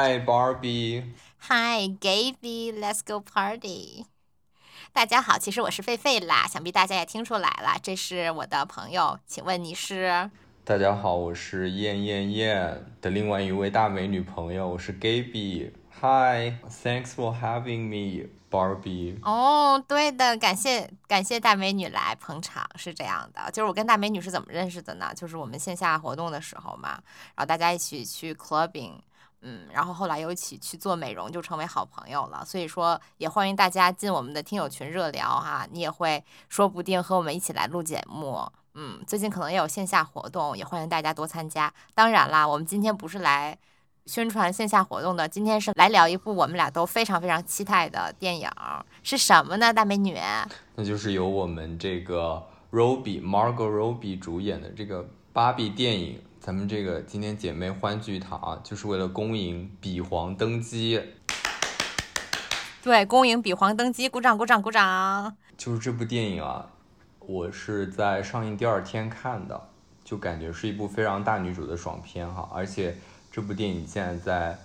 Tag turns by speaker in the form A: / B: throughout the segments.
A: Hi Barbie。
B: Hi Gaby，Let's go party。大家好，其实我是狒狒啦，想必大家也听出来了，这是我的朋友，请问你是？
A: 大家好，我是燕燕燕的另外一位大美女朋友，我是 Gaby。Hi，Thanks for having me，Barbie。
B: 哦，对的，感谢感谢大美女来捧场，是这样的，就是我跟大美女是怎么认识的呢？就是我们线下活动的时候嘛，然后大家一起去 clubbing。嗯，然后后来又一起去做美容，就成为好朋友了。所以说，也欢迎大家进我们的听友群热聊哈，你也会说不定和我们一起来录节目。嗯，最近可能也有线下活动，也欢迎大家多参加。当然啦，我们今天不是来宣传线下活动的，今天是来聊一部我们俩都非常非常期待的电影，是什么呢？大美女，
A: 那就是由我们这个 Robbie Margot Robbie 主演的这个芭比电影。咱们这个今天姐妹欢聚一堂啊，就是为了恭迎比皇登基。
B: 对，恭迎比皇登基，鼓掌鼓掌鼓掌。
A: 就是这部电影啊，我是在上映第二天看的，就感觉是一部非常大女主的爽片哈。而且这部电影现在在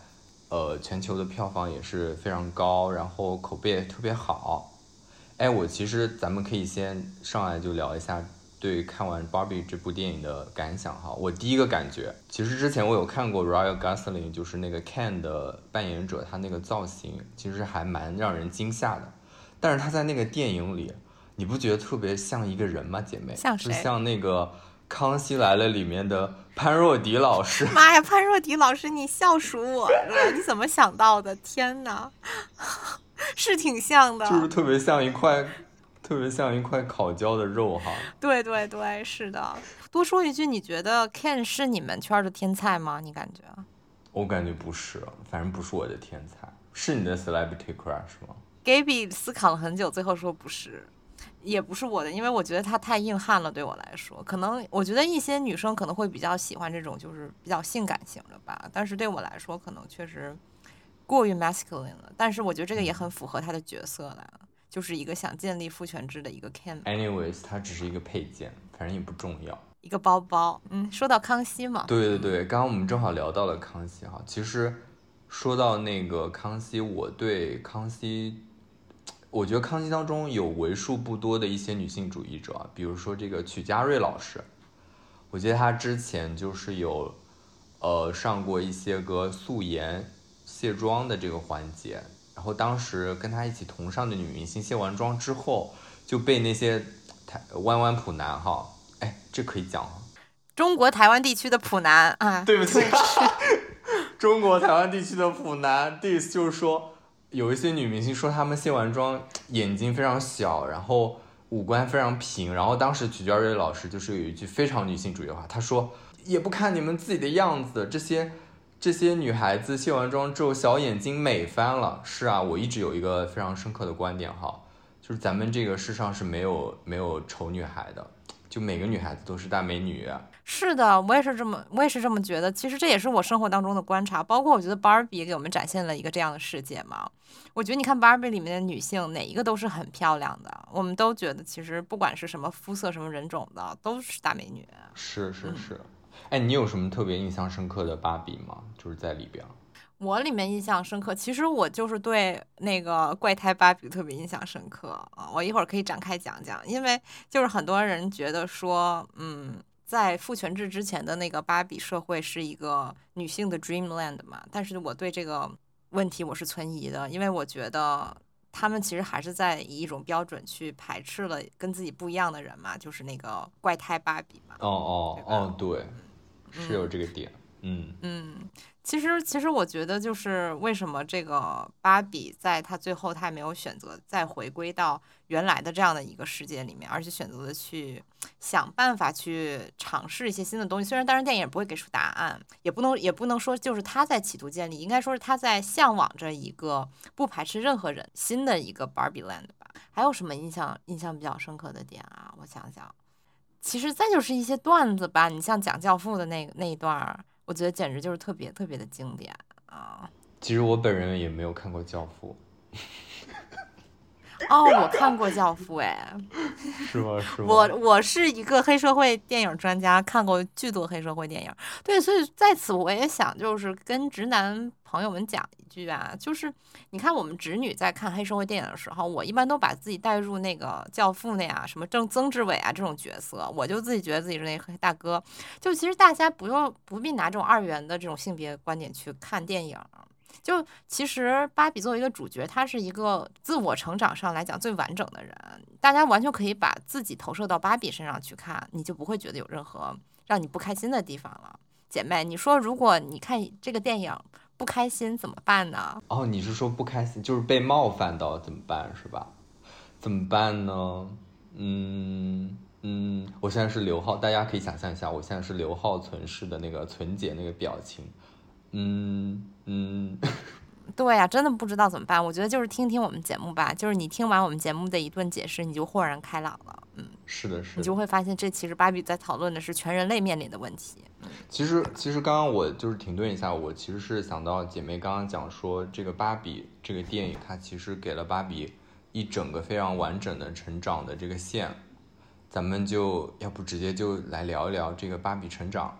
A: 呃全球的票房也是非常高，然后口碑也特别好。哎，我其实咱们可以先上来就聊一下。对看完《Barbie》这部电影的感想哈，我第一个感觉，其实之前我有看过 Ryan Gosling，就是那个 Ken 的扮演者，他那个造型其实还蛮让人惊吓的。但是他在那个电影里，你不觉得特别像一个人吗，姐妹？
B: 像
A: 谁？就像那个《康熙来了》里面的潘若迪老师。
B: 妈呀，潘若迪老师，你笑鼠我了！你怎么想到的？天哪，是挺像的，
A: 就是特别像一块。特别像一块烤焦的肉哈。
B: 对对对，是的。多说一句，你觉得 Ken 是你们圈的天才吗？你感觉？
A: 我感觉不是，反正不是我的天才。是你的 celebrity crush 吗
B: ？Gaby 思考了很久，最后说不是，也不是我的，因为我觉得他太硬汉了，对我来说。可能我觉得一些女生可能会比较喜欢这种就是比较性感型的吧，但是对我来说可能确实过于 masculine 了。但是我觉得这个也很符合他的角色了。就是一个想建立父权制的一个 Ken。
A: Anyways，它只是一个配件，反正也不重要。
B: 一个包包，嗯，说到康熙嘛。
A: 对对对，刚刚我们正好聊到了康熙哈。其实说到那个康熙，我对康熙，我觉得康熙当中有为数不多的一些女性主义者，比如说这个曲家瑞老师，我记得他之前就是有呃上过一些个素颜卸妆的这个环节。然后当时跟他一起同上的女明星卸完妆之后，就被那些台湾湾普男哈，哎，这可以讲
B: 中国台湾地区的普男啊，
A: 对不起，中国台湾地区的普男，this 就是 说有一些女明星说她们卸完妆眼睛非常小，然后五官非常平，然后当时曲家瑞老师就是有一句非常女性主义的话，他说也不看你们自己的样子，这些。这些女孩子卸完妆之后，小眼睛美翻了。是啊，我一直有一个非常深刻的观点哈，就是咱们这个世上是没有没有丑女孩的，就每个女孩子都是大美女。
B: 是的，我也是这么，我也是这么觉得。其实这也是我生活当中的观察，包括我觉得 Barbie 给我们展现了一个这样的世界嘛。我觉得你看 Barbie 里面的女性，哪一个都是很漂亮的，我们都觉得其实不管是什么肤色、什么人种的，都是大美女。
A: 是是是。哎，你有什么特别印象深刻的芭比吗？就是在里边。
B: 我里面印象深刻，其实我就是对那个怪胎芭比特别印象深刻啊。我一会儿可以展开讲讲，因为就是很多人觉得说，嗯，在父权制之前的那个芭比社会是一个女性的 dreamland 嘛。但是我对这个问题我是存疑的，因为我觉得他们其实还是在以一种标准去排斥了跟自己不一样的人嘛，就是那个怪胎芭比嘛。
A: 哦哦哦，对。是有这个点，嗯
B: 嗯，其实其实我觉得就是为什么这个芭比在她最后她也没有选择再回归到原来的这样的一个世界里面，而且选择的去想办法去尝试一些新的东西。虽然当然电影不会给出答案，也不能也不能说就是她在企图建立，应该说是她在向往着一个不排斥任何人新的一个 Barbie Land 吧。还有什么印象印象比较深刻的点啊？我想想。其实再就是一些段子吧，你像讲教父的那那一段儿，我觉得简直就是特别特别的经典啊。
A: 其实我本人也没有看过教父。
B: 哦，我看过《教父》哎，
A: 是吗？是吗？
B: 我我是一个黑社会电影专家，看过巨多黑社会电影。对，所以在此我也想就是跟直男朋友们讲一句啊，就是你看我们直女在看黑社会电影的时候，我一般都把自己带入那个教父那样什么郑曾志伟啊这种角色，我就自己觉得自己是那黑大哥。就其实大家不用不必拿这种二元的这种性别观点去看电影。就其实芭比作为一个主角，她是一个自我成长上来讲最完整的人，大家完全可以把自己投射到芭比身上去看，你就不会觉得有任何让你不开心的地方了。姐妹，你说如果你看这个电影不开心怎么办呢？
A: 哦，你是说不开心就是被冒犯到怎么办是吧？怎么办呢？嗯嗯，我现在是刘浩，大家可以想象一下，我现在是刘浩存世的那个存姐那个表情。嗯嗯，
B: 对呀，真的不知道怎么办。我觉得就是听听我们节目吧，就是你听完我们节目的一顿解释，你就豁然开朗了。嗯，
A: 是的，是。
B: 你就会发现，这其实芭比在讨论的是全人类面临的问题。
A: 其实，其实刚刚我就是停顿一下，我其实是想到姐妹刚刚讲说，这个芭比这个电影，它其实给了芭比一整个非常完整的成长的这个线。咱们就要不直接就来聊一聊这个芭比成长。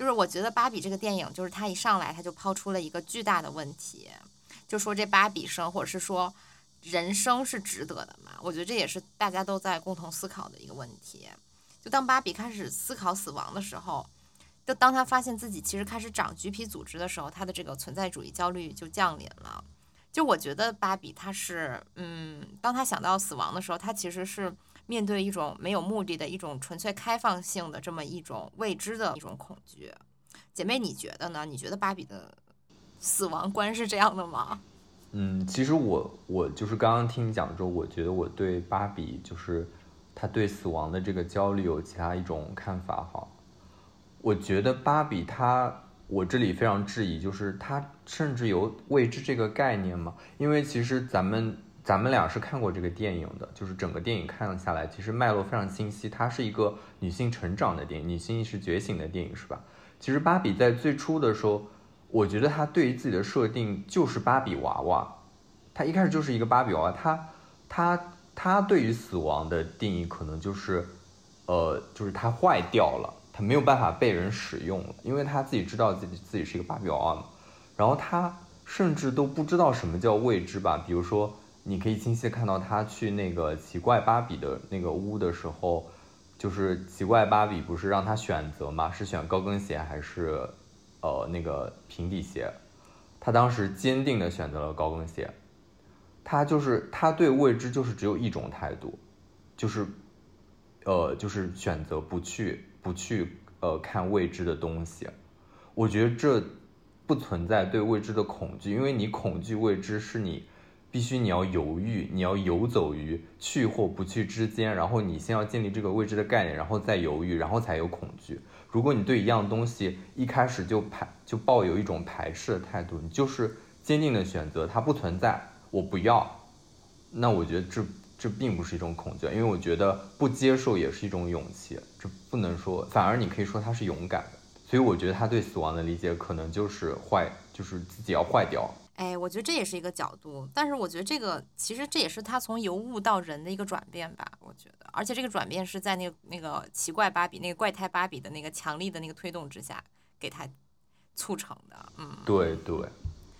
B: 就是我觉得芭比这个电影，就是它一上来它就抛出了一个巨大的问题，就说这芭比生或者是说人生是值得的嘛？我觉得这也是大家都在共同思考的一个问题。就当芭比开始思考死亡的时候，就当他发现自己其实开始长橘皮组织的时候，他的这个存在主义焦虑就降临了。就我觉得芭比他是，嗯，当他想到死亡的时候，他其实是。面对一种没有目的的一种纯粹开放性的这么一种未知的一种恐惧，姐妹，你觉得呢？你觉得芭比的死亡观是这样的吗？
A: 嗯，其实我我就是刚刚听你讲之后，我觉得我对芭比就是他对死亡的这个焦虑有其他一种看法哈。我觉得芭比她，我这里非常质疑，就是她甚至有未知这个概念嘛？因为其实咱们。咱们俩是看过这个电影的，就是整个电影看了下来，其实脉络非常清晰。它是一个女性成长的电影，女性意识觉醒的电影，是吧？其实芭比在最初的时候，我觉得她对于自己的设定就是芭比娃娃，她一开始就是一个芭比娃娃。她她她对于死亡的定义可能就是，呃，就是她坏掉了，她没有办法被人使用了，因为她自己知道自己自己是一个芭比娃娃嘛。然后她甚至都不知道什么叫未知吧，比如说。你可以清晰看到他去那个奇怪芭比的那个屋的时候，就是奇怪芭比不是让他选择吗？是选高跟鞋还是，呃，那个平底鞋？他当时坚定的选择了高跟鞋。他就是他对未知就是只有一种态度，就是，呃，就是选择不去不去呃看未知的东西。我觉得这不存在对未知的恐惧，因为你恐惧未知是你。必须你要犹豫，你要游走于去或不去之间，然后你先要建立这个未知的概念，然后再犹豫，然后才有恐惧。如果你对一样东西一开始就排就抱有一种排斥的态度，你就是坚定的选择它不存在，我不要，那我觉得这这并不是一种恐惧，因为我觉得不接受也是一种勇气，这不能说，反而你可以说他是勇敢的。所以我觉得他对死亡的理解可能就是坏，就是自己要坏掉。
B: 哎，我觉得这也是一个角度，但是我觉得这个其实这也是他从尤物到人的一个转变吧。我觉得，而且这个转变是在那个那个奇怪芭比、那个怪胎芭比的那个强力的那个推动之下给他促成的。嗯，
A: 对对，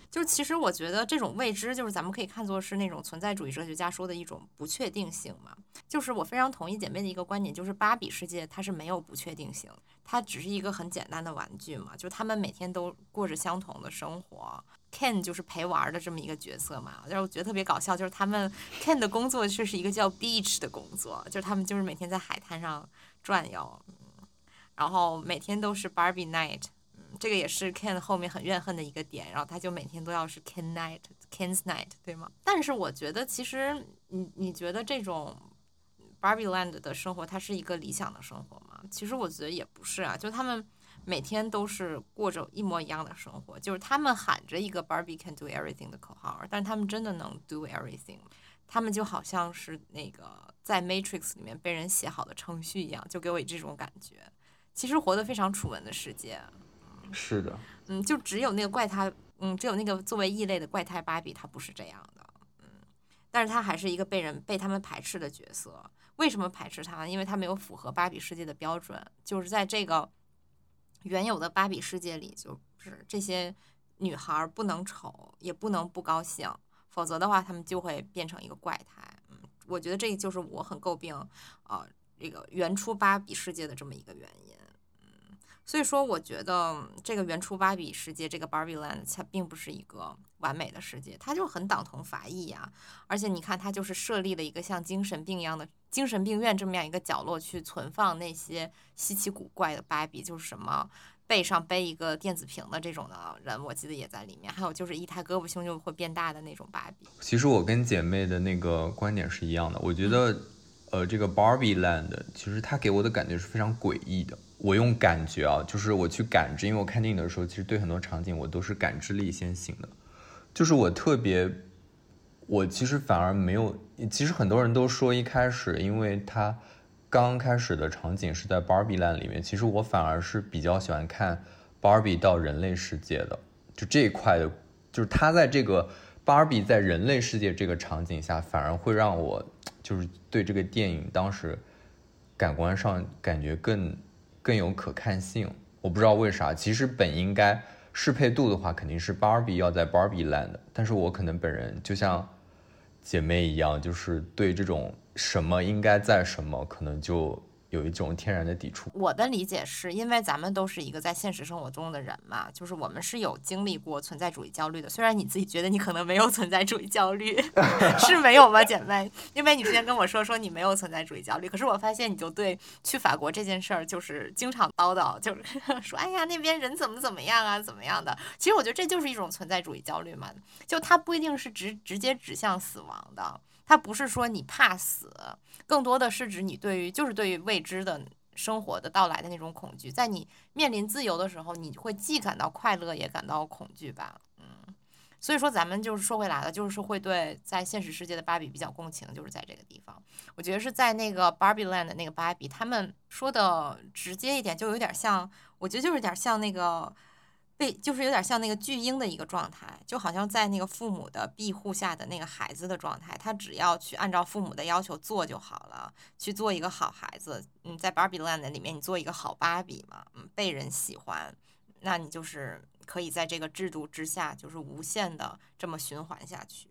B: 就其实我觉得这种未知，就是咱们可以看作是那种存在主义哲学家说的一种不确定性嘛。就是我非常同意姐妹的一个观点，就是芭比世界它是没有不确定性，它只是一个很简单的玩具嘛。就他们每天都过着相同的生活。Ken 就是陪玩的这么一个角色嘛，但是我觉得特别搞笑，就是他们 Ken 的工作却是一个叫 Beach 的工作，就是他们就是每天在海滩上转悠，然后每天都是 Barbie Night，这个也是 Ken 后面很怨恨的一个点，然后他就每天都要是 Ken Night，Ken's Night，对吗？但是我觉得其实你你觉得这种 Barbie Land 的生活它是一个理想的生活吗？其实我觉得也不是啊，就他们。每天都是过着一模一样的生活，就是他们喊着一个 Barbie can do everything 的口号，但是他们真的能 do everything，他们就好像是那个在 Matrix 里面被人写好的程序一样，就给我这种感觉。其实活得非常楚门的世界。
A: 是的。
B: 嗯，就只有那个怪胎，嗯，只有那个作为异类的怪胎芭比，她不是这样的。嗯，但是她还是一个被人被他们排斥的角色。为什么排斥他？因为她没有符合芭比世界的标准，就是在这个原有的芭比世界里，就是这些女孩不能丑，也不能不高兴，否则的话，她们就会变成一个怪胎。嗯，我觉得这就是我很诟病呃，这个原初芭比世界的这么一个原因。所以说，我觉得这个原初芭比世界，这个 Barbie Land，它并不是一个完美的世界，它就很党同伐异呀。而且你看，它就是设立了一个像精神病一样的精神病院这么样一个角落，去存放那些稀奇古怪的芭比，就是什么背上背一个电子屏的这种的人，我记得也在里面。还有就是一抬胳膊胸就会变大的那种芭比。
A: 其实我跟姐妹的那个观点是一样的，我觉得，呃，这个 Barbie Land 其实它给我的感觉是非常诡异的。我用感觉啊，就是我去感知，因为我看电影的时候，其实对很多场景我都是感知力先行的。就是我特别，我其实反而没有，其实很多人都说一开始，因为它刚开始的场景是在 Barbie Land 里面，其实我反而是比较喜欢看 Barbie 到人类世界的，就这一块的，就是它在这个 Barbie 在人类世界这个场景下，反而会让我就是对这个电影当时感官上感觉更。更有可看性，我不知道为啥。其实本应该适配度的话，肯定是 Barbie 要在 Barbie Land，但是我可能本人就像姐妹一样，就是对这种什么应该在什么，可能就。有一种天然的抵触。
B: 我的理解是因为咱们都是一个在现实生活中的人嘛，就是我们是有经历过存在主义焦虑的。虽然你自己觉得你可能没有存在主义焦虑，是没有吗，姐妹？因为你之前跟我说说你没有存在主义焦虑，可是我发现你就对去法国这件事儿就是经常叨叨，就是 说哎呀那边人怎么怎么样啊，怎么样的。其实我觉得这就是一种存在主义焦虑嘛，就它不一定是直直接指向死亡的。它不是说你怕死，更多的是指你对于就是对于未知的生活的到来的那种恐惧。在你面临自由的时候，你会既感到快乐也感到恐惧吧？嗯，所以说咱们就是说回来了，就是会对在现实世界的芭比比较共情，就是在这个地方。我觉得是在那个 Barbie Land 的那个芭比，他们说的直接一点，就有点像，我觉得就是有点像那个。被就是有点像那个巨婴的一个状态，就好像在那个父母的庇护下的那个孩子的状态，他只要去按照父母的要求做就好了，去做一个好孩子。嗯，在 Barbie Land 里面，你做一个好芭比嘛，嗯，被人喜欢，那你就是可以在这个制度之下，就是无限的这么循环下去。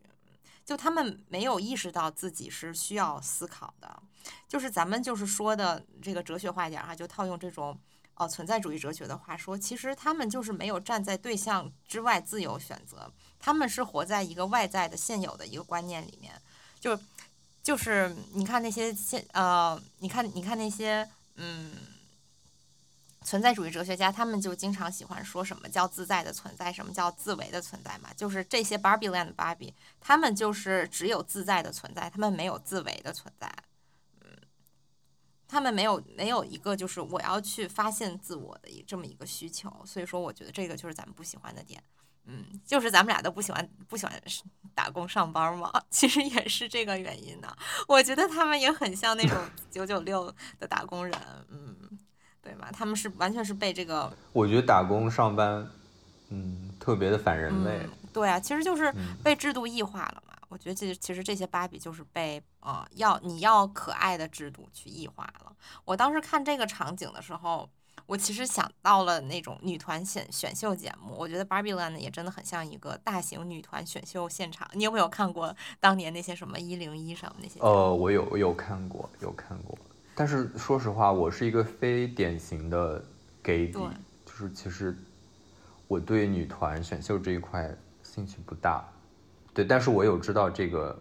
B: 就他们没有意识到自己是需要思考的，就是咱们就是说的这个哲学化一点哈，就套用这种。哦，存在主义哲学的话说，其实他们就是没有站在对象之外自由选择，他们是活在一个外在的现有的一个观念里面，就就是你看那些现呃，你看你看那些嗯，存在主义哲学家，他们就经常喜欢说什么叫自在的存在，什么叫自为的存在嘛，就是这些 Barbie Land 的芭比，他们就是只有自在的存在，他们没有自为的存在。他们没有没有一个就是我要去发现自我的一这么一个需求，所以说我觉得这个就是咱们不喜欢的点，嗯，就是咱们俩都不喜欢不喜欢打工上班嘛，其实也是这个原因呢。我觉得他们也很像那种 九九六的打工人，嗯，对吗？他们是完全是被这个，
A: 我觉得打工上班，嗯，特别的反人类。
B: 对啊，其实就是被制度异化了嘛。我觉得这其实这些芭比就是被呃要你要可爱的制度去异化了。我当时看这个场景的时候，我其实想到了那种女团选选秀节目。我觉得 Barbie Land 也真的很像一个大型女团选秀现场。你有没有看过当年那些什么一零一什么那些？
A: 呃，我有我有看过，有看过。但是说实话，我是一个非典型的 gay 底，就是其实我对女团选秀这一块兴趣不大。对，但是我有知道这个，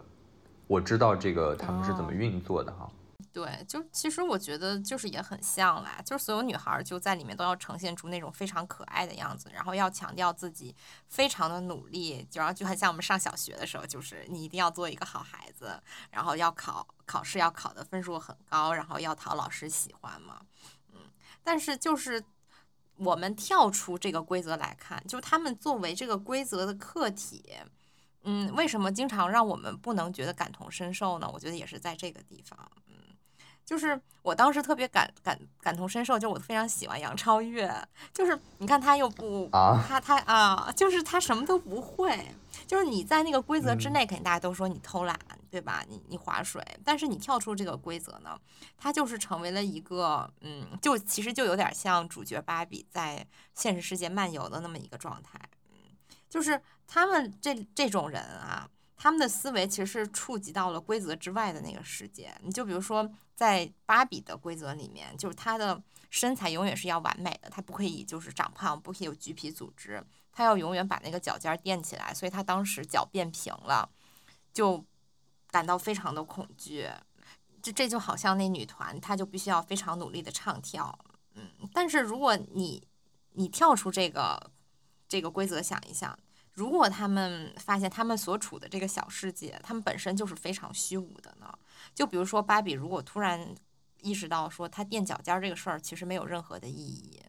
A: 我知道这个他们是怎么运作的哈。
B: 对，就其实我觉得就是也很像啦，就是所有女孩就在里面都要呈现出那种非常可爱的样子，然后要强调自己非常的努力，就然后就很像我们上小学的时候，就是你一定要做一个好孩子，然后要考考试要考的分数很高，然后要讨老师喜欢嘛。嗯，但是就是我们跳出这个规则来看，就他们作为这个规则的客体。嗯，为什么经常让我们不能觉得感同身受呢？我觉得也是在这个地方。嗯，就是我当时特别感感感同身受，就我非常喜欢杨超越。就是你看他又不
A: 啊，
B: 他他啊，就是他什么都不会。就是你在那个规则之内，肯定大家都说你偷懒，对吧？你你划水，但是你跳出这个规则呢，他就是成为了一个，嗯，就其实就有点像主角芭比在现实世界漫游的那么一个状态，嗯，就是他们这这种人啊，他们的思维其实是触及到了规则之外的那个世界。你就比如说，在芭比的规则里面，就是她的身材永远是要完美的，她不可以就是长胖，不可以有橘皮组织，她要永远把那个脚尖垫起来，所以她当时脚变平了，就。感到非常的恐惧，这这就好像那女团，她就必须要非常努力的唱跳，嗯，但是如果你你跳出这个这个规则想一想，如果他们发现他们所处的这个小世界，他们本身就是非常虚无的呢？就比如说芭比，如果突然意识到说她垫脚尖这个事儿其实没有任何的意义，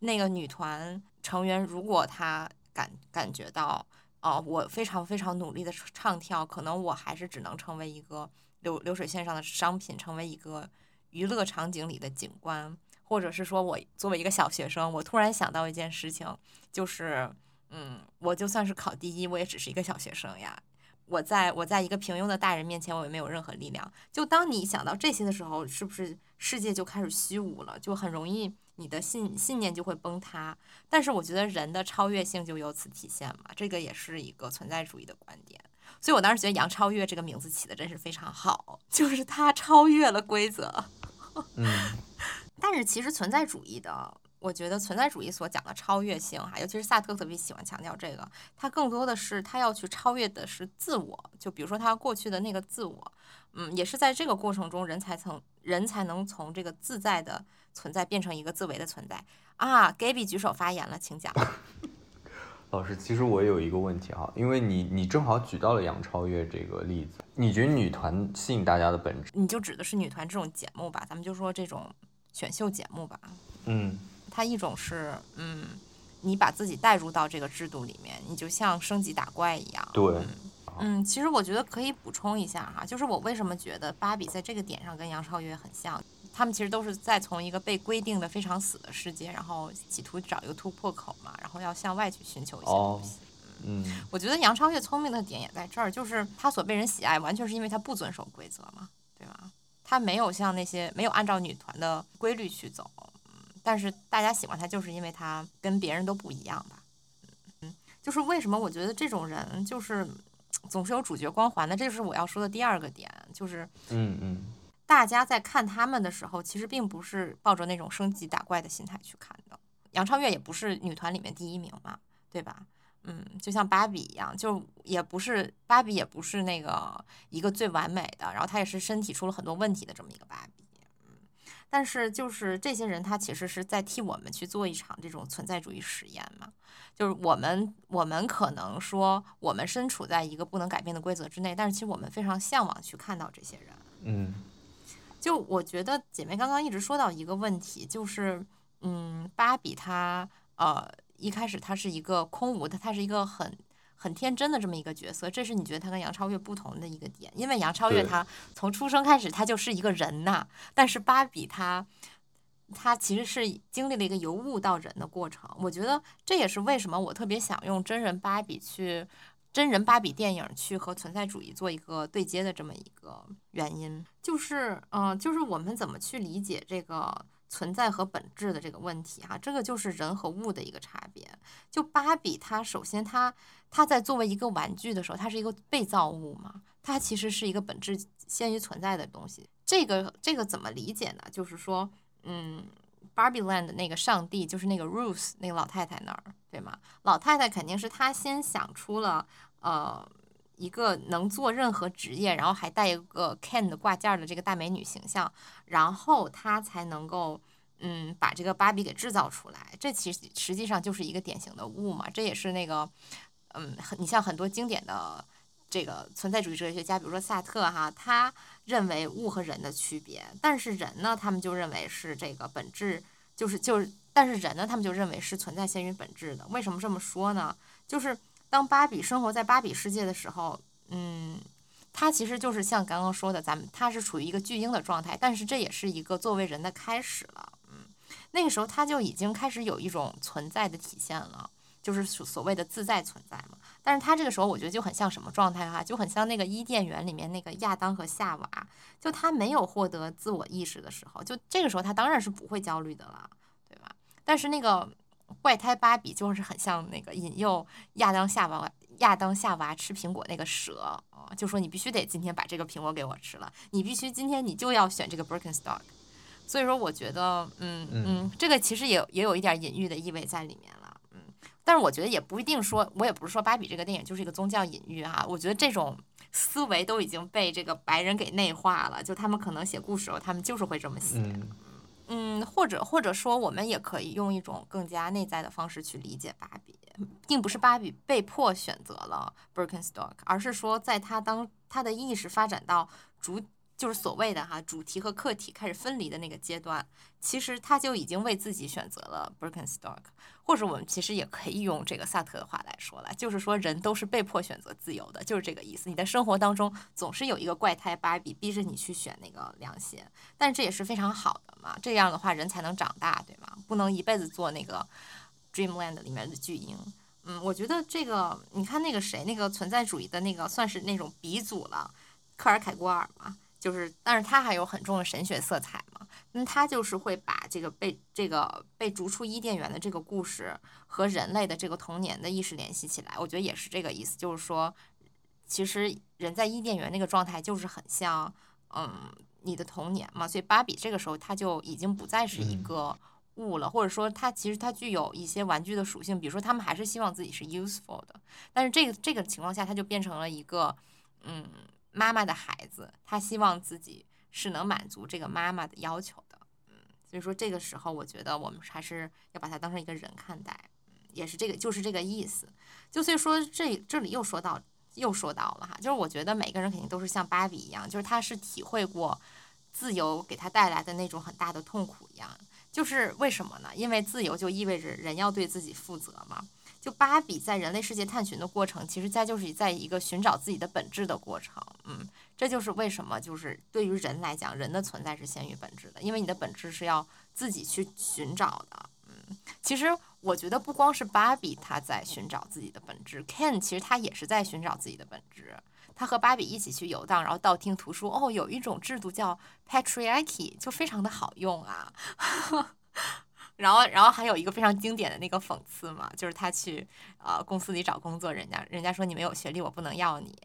B: 那个女团成员如果她感感觉到。哦，我非常非常努力的唱跳，可能我还是只能成为一个流流水线上的商品，成为一个娱乐场景里的景观，或者是说我作为一个小学生，我突然想到一件事情，就是，嗯，我就算是考第一，我也只是一个小学生呀，我在我在一个平庸的大人面前，我也没有任何力量。就当你想到这些的时候，是不是世界就开始虚无了，就很容易。你的信信念就会崩塌，但是我觉得人的超越性就由此体现嘛，这个也是一个存在主义的观点。所以我当时觉得杨超越这个名字起的真是非常好，就是他超越了规则。
A: 嗯，
B: 但是其实存在主义的，我觉得存在主义所讲的超越性哈，尤其是萨特特别喜欢强调这个，他更多的是他要去超越的是自我，就比如说他过去的那个自我，嗯，也是在这个过程中人才从人才能从这个自在的。存在变成一个自为的存在啊！Gaby 举手发言了，请讲。
A: 老师，其实我有一个问题哈，因为你你正好举到了杨超越这个例子，你觉得女团吸引大家的本质？
B: 你就指的是女团这种节目吧，咱们就说这种选秀节目吧。
A: 嗯，
B: 它一种是嗯，你把自己带入到这个制度里面，你就像升级打怪一样。
A: 对。
B: 嗯，其实我觉得可以补充一下哈，就是我为什么觉得芭比在这个点上跟杨超越很像。他们其实都是在从一个被规定的非常死的世界，然后企图找一个突破口嘛，然后要向外去寻求一些东西。
A: 嗯，
B: 我觉得杨超越聪明的点也在这儿，就是他所被人喜爱，完全是因为他不遵守规则嘛，对吧？他没有像那些没有按照女团的规律去走，嗯，但是大家喜欢他，就是因为他跟别人都不一样吧。嗯，就是为什么我觉得这种人就是总是有主角光环的，这就是我要说的第二个点，就是
A: 嗯嗯。
B: 大家在看他们的时候，其实并不是抱着那种升级打怪的心态去看的。杨超越也不是女团里面第一名嘛，对吧？嗯，就像芭比一样，就也不是芭比，也不是那个一个最完美的，然后她也是身体出了很多问题的这么一个芭比。嗯，但是就是这些人，他其实是在替我们去做一场这种存在主义实验嘛。就是我们，我们可能说我们身处在一个不能改变的规则之内，但是其实我们非常向往去看到这些人。
A: 嗯。
B: 就我觉得姐妹刚刚一直说到一个问题，就是，嗯，芭比她呃一开始她是一个空无的，她是一个很很天真的这么一个角色，这是你觉得他跟杨超越不同的一个点，因为杨超越他从出生开始他就是一个人呐，但是芭比她她其实是经历了一个由物到人的过程，我觉得这也是为什么我特别想用真人芭比去。真人芭比电影去和存在主义做一个对接的这么一个原因，就是，嗯，就是我们怎么去理解这个存在和本质的这个问题哈，这个就是人和物的一个差别。就芭比，它首先它它在作为一个玩具的时候，它是一个被造物嘛，它其实是一个本质先于存在的东西。这个这个怎么理解呢？就是说，嗯。Barbie Land 那个上帝就是那个 Ruth 那个老太太那儿，对吗？老太太肯定是她先想出了呃一个能做任何职业，然后还带一个 Ken 的挂件的这个大美女形象，然后她才能够嗯把这个芭比给制造出来。这其实实际上就是一个典型的物嘛，这也是那个嗯你像很多经典的。这个存在主义哲学家，比如说萨特哈，他认为物和人的区别，但是人呢，他们就认为是这个本质，就是就是，但是人呢，他们就认为是存在先于本质的。为什么这么说呢？就是当芭比生活在芭比世界的时候，嗯，他其实就是像刚刚说的，咱们他是处于一个巨婴的状态，但是这也是一个作为人的开始了，嗯，那个时候他就已经开始有一种存在的体现了。就是所所谓的自在存在嘛，但是他这个时候我觉得就很像什么状态哈，就很像那个伊甸园里面那个亚当和夏娃，就他没有获得自我意识的时候，就这个时候他当然是不会焦虑的了，对吧？但是那个怪胎芭比就是很像那个引诱亚当夏娃亚当夏娃吃苹果那个蛇啊，就说你必须得今天把这个苹果给我吃了，你必须今天你就要选这个 Birkenstock。所以说，我觉得，嗯嗯，这个其实也也有一点隐喻的意味在里面了，嗯。但是我觉得也不一定说，我也不是说芭比这个电影就是一个宗教隐喻哈。我觉得这种思维都已经被这个白人给内化了，就他们可能写故事时候，他们就是会这么写，嗯，或者或者说，我们也可以用一种更加内在的方式去理解芭比，并不是芭比被迫选择了 Birkenstock，而是说，在他当他的意识发展到逐。就是所谓的哈主题和客体开始分离的那个阶段，其实他就已经为自己选择了 Birkenstock，或者我们其实也可以用这个萨特的话来说了，就是说人都是被迫选择自由的，就是这个意思。你的生活当中总是有一个怪胎芭比逼着你去选那个凉鞋，但是这也是非常好的嘛，这样的话人才能长大，对吗？不能一辈子做那个 Dreamland 里面的巨婴。嗯，我觉得这个你看那个谁，那个存在主义的那个算是那种鼻祖了，克尔凯郭尔嘛。就是，但是他还有很重的神学色彩嘛？那他就是会把这个被这个被逐出伊甸园的这个故事和人类的这个童年的意识联系起来。我觉得也是这个意思，就是说，其实人在伊甸园那个状态就是很像，嗯，你的童年嘛。所以芭比这个时候他就已经不再是一个物了，或者说他其实他具有一些玩具的属性，比如说他们还是希望自己是 useful 的，但是这个这个情况下他就变成了一个，嗯。妈妈的孩子，他希望自己是能满足这个妈妈的要求的，嗯，所以说这个时候，我觉得我们还是要把他当成一个人看待，也是这个，就是这个意思。就所以说，这这里又说到，又说到了哈，就是我觉得每个人肯定都是像芭比一样，就是他是体会过自由给他带来的那种很大的痛苦一样，就是为什么呢？因为自由就意味着人要对自己负责嘛。就芭比在人类世界探寻的过程，其实在就是在一个寻找自己的本质的过程。嗯，这就是为什么就是对于人来讲，人的存在是先于本质的，因为你的本质是要自己去寻找的。嗯，其实我觉得不光是芭比她在寻找自己的本质，Ken 其实他也是在寻找自己的本质。他和芭比一起去游荡，然后道听途说，哦，有一种制度叫 patriarchy，就非常的好用啊。然后，然后还有一个非常经典的那个讽刺嘛，就是他去呃公司里找工作，人家人家说你没有学历，我不能要你。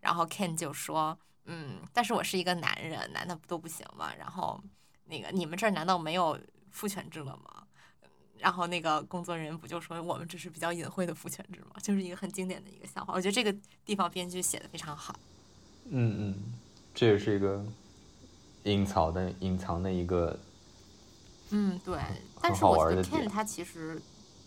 B: 然后 Ken 就说，嗯，但是我是一个男人，男的都不行吗？然后那个你们这儿难道没有父权制了吗？然后那个工作人员不就说我们这是比较隐晦的父权制嘛？就是一个很经典的一个笑话。我觉得这个地方编剧写的非常好。
A: 嗯嗯，这也是一个隐藏的隐藏的一个。
B: 嗯，对，但是我觉得 Ken 他其实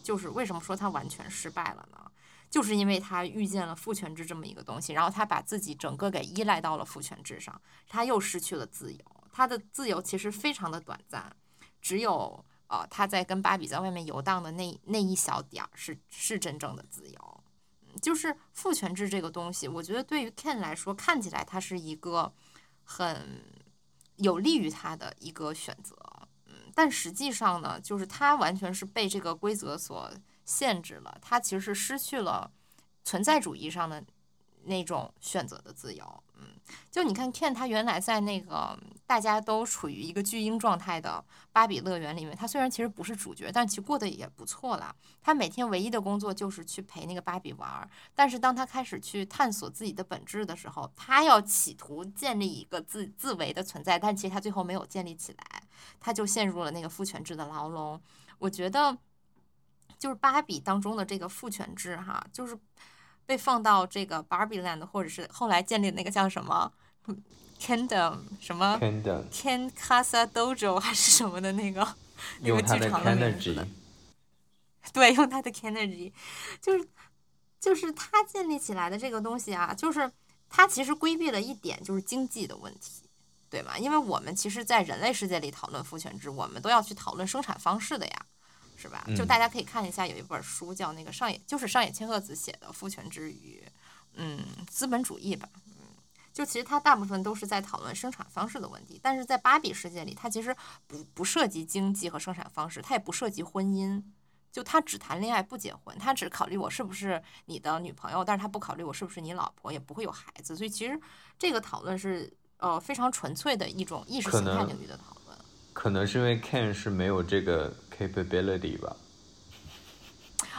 B: 就是为什么说他完全失败了呢？就是因为他遇见了父权制这么一个东西，然后他把自己整个给依赖到了父权制上，他又失去了自由。他的自由其实非常的短暂，只有呃他在跟芭比在外面游荡的那那一小点儿是是真正的自由。就是父权制这个东西，我觉得对于 Ken 来说，看起来他是一个很有利于他的一个选择。但实际上呢，就是他完全是被这个规则所限制了，他其实是失去了存在主义上的那种选择的自由。嗯，就你看，Ken 他原来在那个大家都处于一个巨婴状态的芭比乐园里面，他虽然其实不是主角，但其实过得也不错啦。他每天唯一的工作就是去陪那个芭比玩。但是当他开始去探索自己的本质的时候，他要企图建立一个自自为的存在，但其实他最后没有建立起来，他就陷入了那个父权制的牢笼。我觉得，就是芭比当中的这个父权制，哈，就是。被放到这个 Barbie Land，或者是后来建立那个叫什么 Kingdom 什么 Ken Casa Dojo 还是什么的那个那个剧场的名字。对，用他的 Energy，就是就是他建立起来的这个东西啊，就是他其实规避了一点，就是经济的问题，对吗？因为我们其实，在人类世界里讨论父权制，我们都要去讨论生产方式的呀。是吧？就大家可以看一下，有一本书叫那个上野，就是上野千鹤子写的《父权之于嗯资本主义》吧。嗯，就其实它大部分都是在讨论生产方式的问题，但是在芭比世界里，它其实不不涉及经济和生产方式，它也不涉及婚姻，就他只谈恋爱不结婚，他只考虑我是不是你的女朋友，但是他不考虑我是不是你老婆，也不会有孩子。所以其实这个讨论是呃非常纯粹的一种意识形态领域的讨论。
A: 可能是因为 Ken 是没有这个 capability 吧。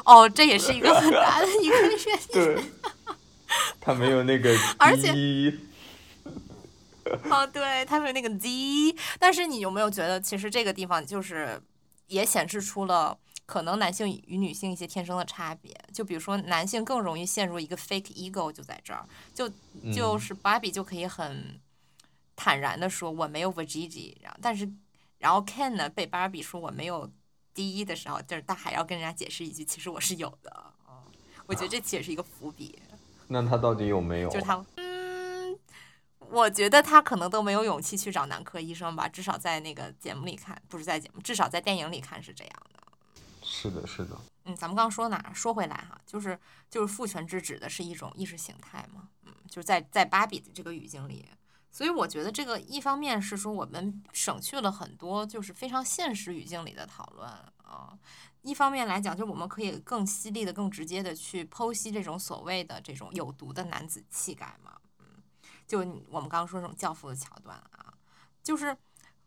B: 哦，这也是一个很大的一个原因。
A: 对，他没有那个，
B: 而且，哦，对他没有那个 Z。但是你有没有觉得，其实这个地方就是也显示出了可能男性与女性一些天生的差别。就比如说，男性更容易陷入一个 fake ego，就在这儿，就就是芭比就可以很坦然的说我没有 Vagigi，然后但是然后 Ken 呢被芭比说我没有。第一的时候，就是他还要跟人家解释一句，其实我是有的。嗯，我觉得这其实是一个伏笔。
A: 那他到底有没有？
B: 就是他，嗯，我觉得他可能都没有勇气去找男科医生吧。至少在那个节目里看，不是在节目，至少在电影里看是这样的。
A: 是的，是的。
B: 嗯，咱们刚刚说哪儿？说回来哈，就是就是父权制指的是一种意识形态嘛。嗯，就是在在芭比的这个语境里。所以我觉得这个一方面是说我们省去了很多就是非常现实语境里的讨论啊，一方面来讲，就我们可以更犀利的、更直接的去剖析这种所谓的这种有毒的男子气概嘛，嗯，就我们刚刚说这种教父的桥段啊，就是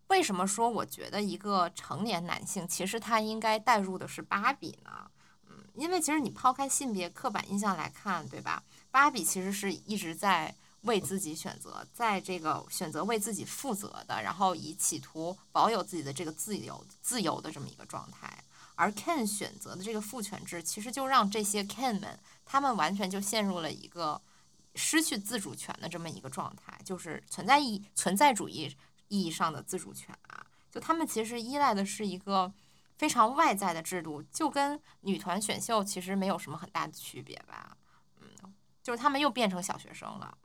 B: 为什么说我觉得一个成年男性其实他应该带入的是芭比呢？嗯，因为其实你抛开性别刻板印象来看，对吧？芭比其实是一直在。为自己选择，在这个选择为自己负责的，然后以企图保有自己的这个自由、自由的这么一个状态。而 Ken 选择的这个父权制，其实就让这些 Ken 们，他们完全就陷入了一个失去自主权的这么一个状态，就是存在意存在主义意义上的自主权啊。就他们其实依赖的是一个非常外在的制度，就跟女团选秀其实没有什么很大的区别吧。嗯，就是他们又变成小学生了。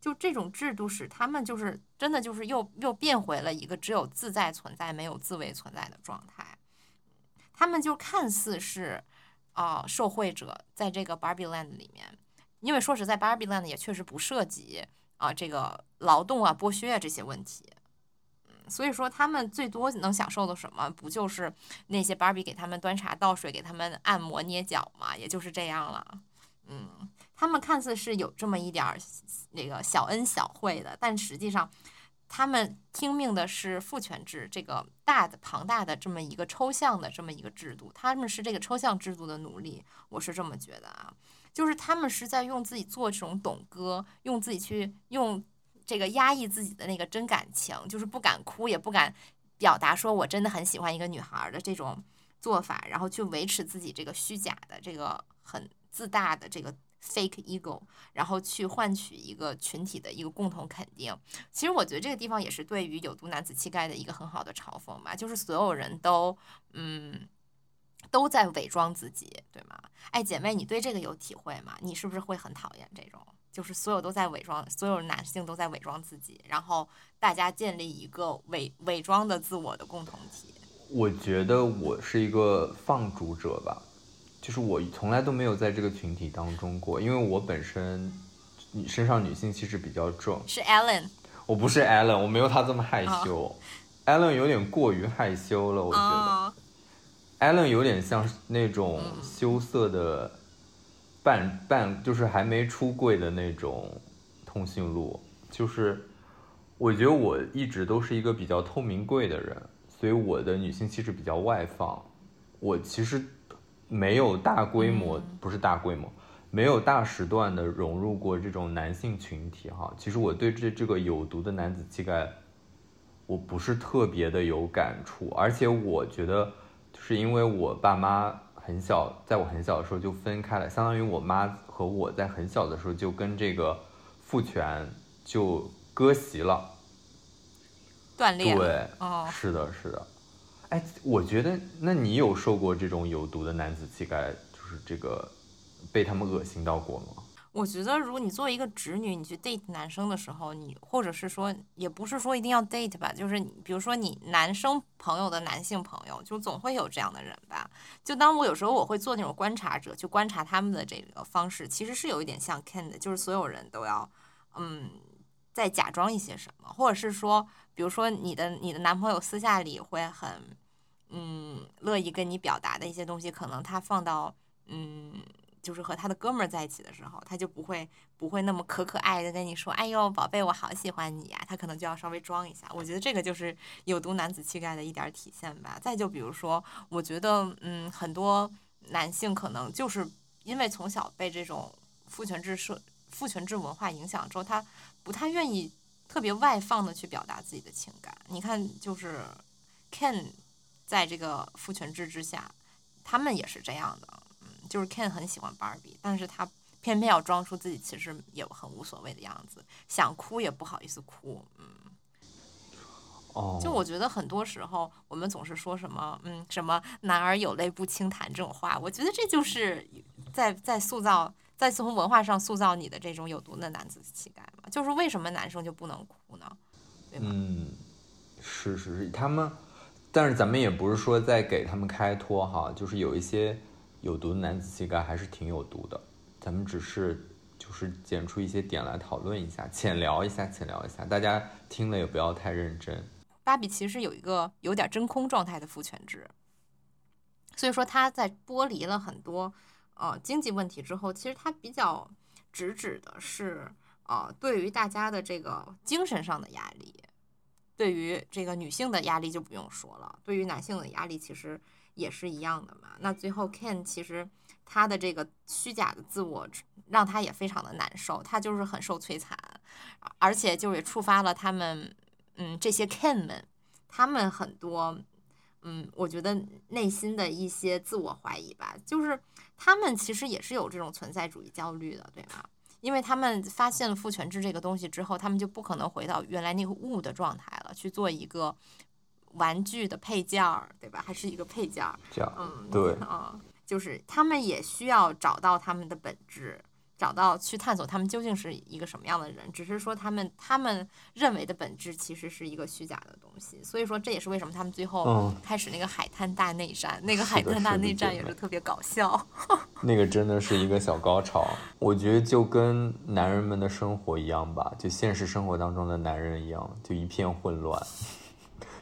B: 就这种制度使他们就是真的就是又又变回了一个只有自在存在没有自为存在的状态，他们就看似是啊受贿者在这个 Barbie Land 里面，因为说实在 Barbie Land 也确实不涉及啊这个劳动啊剥削啊这些问题，嗯，所以说他们最多能享受的什么不就是那些 Barbie 给他们端茶倒水给他们按摩捏脚嘛，也就是这样了，嗯。他们看似是有这么一点儿那个小恩小惠的，但实际上，他们听命的是父权制这个大的庞大的这么一个抽象的这么一个制度，他们是这个抽象制度的奴隶，我是这么觉得啊，就是他们是在用自己做这种懂歌，用自己去用这个压抑自己的那个真感情，就是不敢哭也不敢表达说我真的很喜欢一个女孩的这种做法，然后去维持自己这个虚假的这个很自大的这个。Fake ego，然后去换取一个群体的一个共同肯定。其实我觉得这个地方也是对于有毒男子气概的一个很好的嘲讽吧，就是所有人都嗯都在伪装自己，对吗？哎，姐妹，你对这个有体会吗？你是不是会很讨厌这种？就是所有都在伪装，所有男性都在伪装自己，然后大家建立一个伪伪装的自我的共同体。
A: 我觉得我是一个放逐者吧。就是我从来都没有在这个群体当中过，因为我本身女身上女性气质比较重。
B: 是 Allen，
A: 我不是 Allen，我没有他这么害羞。Allen 有点过于害羞了，我觉得。Allen 有点像那种羞涩的半半，就是还没出柜的那种通讯录。就是我觉得我一直都是一个比较透明柜的人，所以我的女性气质比较外放。我其实。没有大规模，不是大规模，没有大时段的融入过这种男性群体哈。其实我对这这个有毒的男子气概，我不是特别的有感触。而且我觉得，就是因为我爸妈很小，在我很小的时候就分开了，相当于我妈和我在很小的时候就跟这个父权就割席了，
B: 断裂。
A: 对，哦，是的，是的。哎，我觉得，那你有受过这种有毒的男子气概，就是这个被他们恶心到过吗？
B: 我觉得，如果你作为一个直女，你去 date 男生的时候，你或者是说，也不是说一定要 date 吧，就是，比如说你男生朋友的男性朋友，就总会有这样的人吧。就当我有时候我会做那种观察者，去观察他们的这个方式，其实是有一点像 Ken 的，就是所有人都要，嗯，在假装一些什么，或者是说。比如说，你的你的男朋友私下里会很嗯乐意跟你表达的一些东西，可能他放到嗯。就是和他的哥们儿在一起的时候，他就不会不会那么可可爱的跟你说：“哎呦，宝贝，我好喜欢你呀。”他可能就要稍微装一下。我觉得这个就是有毒男子气概的一点体现吧。再就比如说，我觉得嗯，很多男性可能就是因为从小被这种父权制社父权制文化影响之后，他不太愿意特别外放的去表达自己的情感。你看，就是 Ken 在这个父权制之下，他们也是这样的。嗯就是 Ken 很喜欢 Barbie，但是他偏偏要装出自己其实也很无所谓的样子，想哭也不好意思哭，嗯。
A: 哦。
B: 就我觉得很多时候我们总是说什么，嗯，什么男儿有泪不轻弹这种话，我觉得这就是在在塑造，在从文化上塑造你的这种有毒的男子气概嘛。就是为什么男生就不能哭呢？对吗？
A: 嗯，是是是，他们，但是咱们也不是说在给他们开脱哈，就是有一些。有毒的男子气概还是挺有毒的，咱们只是就是捡出一些点来讨论一下，浅聊一下，浅聊一下，大家听了也不要太认真。
B: 芭比其实有一个有点真空状态的父权制，所以说他在剥离了很多呃经济问题之后，其实他比较直指的是呃对于大家的这个精神上的压力，对于这个女性的压力就不用说了，对于男性的压力其实。也是一样的嘛。那最后，Ken 其实他的这个虚假的自我，让他也非常的难受，他就是很受摧残，而且就也触发了他们，嗯，这些 Ken 们，他们很多，嗯，我觉得内心的一些自我怀疑吧，就是他们其实也是有这种存在主义焦虑的，对吗？因为他们发现了父权制这个东西之后，他们就不可能回到原来那个物的状态了，去做一个。玩具的配件儿，对吧？还是一个配件儿。嗯，
A: 对，
B: 啊，就是他们也需要找到他们的本质，找到去探索他们究竟是一个什么样的人。只是说他们他们认为的本质其实是一个虚假的东西。所以说这也是为什么他们最后开始那个海滩大内战，那个海滩大内战也是特别搞笑。
A: 那个真的是一个小高潮。我觉得就跟男人们的生活一样吧，就现实生活当中的男人一样，就一片混乱。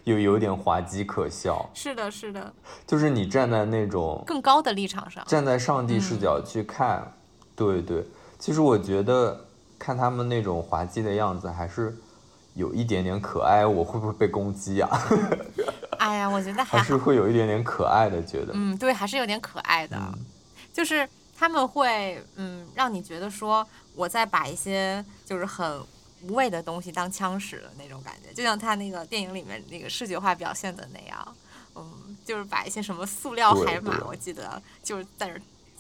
A: 又有点滑稽可笑，
B: 是的，是的，
A: 就是你站在那种
B: 更高的立场上，
A: 站在上帝视角去看，对对，其实我觉得看他们那种滑稽的样子，还是有一点点可爱。我会不会被攻击呀？
B: 哎呀，我觉得
A: 还是会有一点点可爱的，觉得，
B: 嗯，对，还是有点可爱的，就是他们会，嗯，让你觉得说我在把一些就是很。无谓的东西当枪使的那种感觉，就像他那个电影里面那个视觉化表现的那样，嗯，就是把一些什么塑料海马，我记得就是在那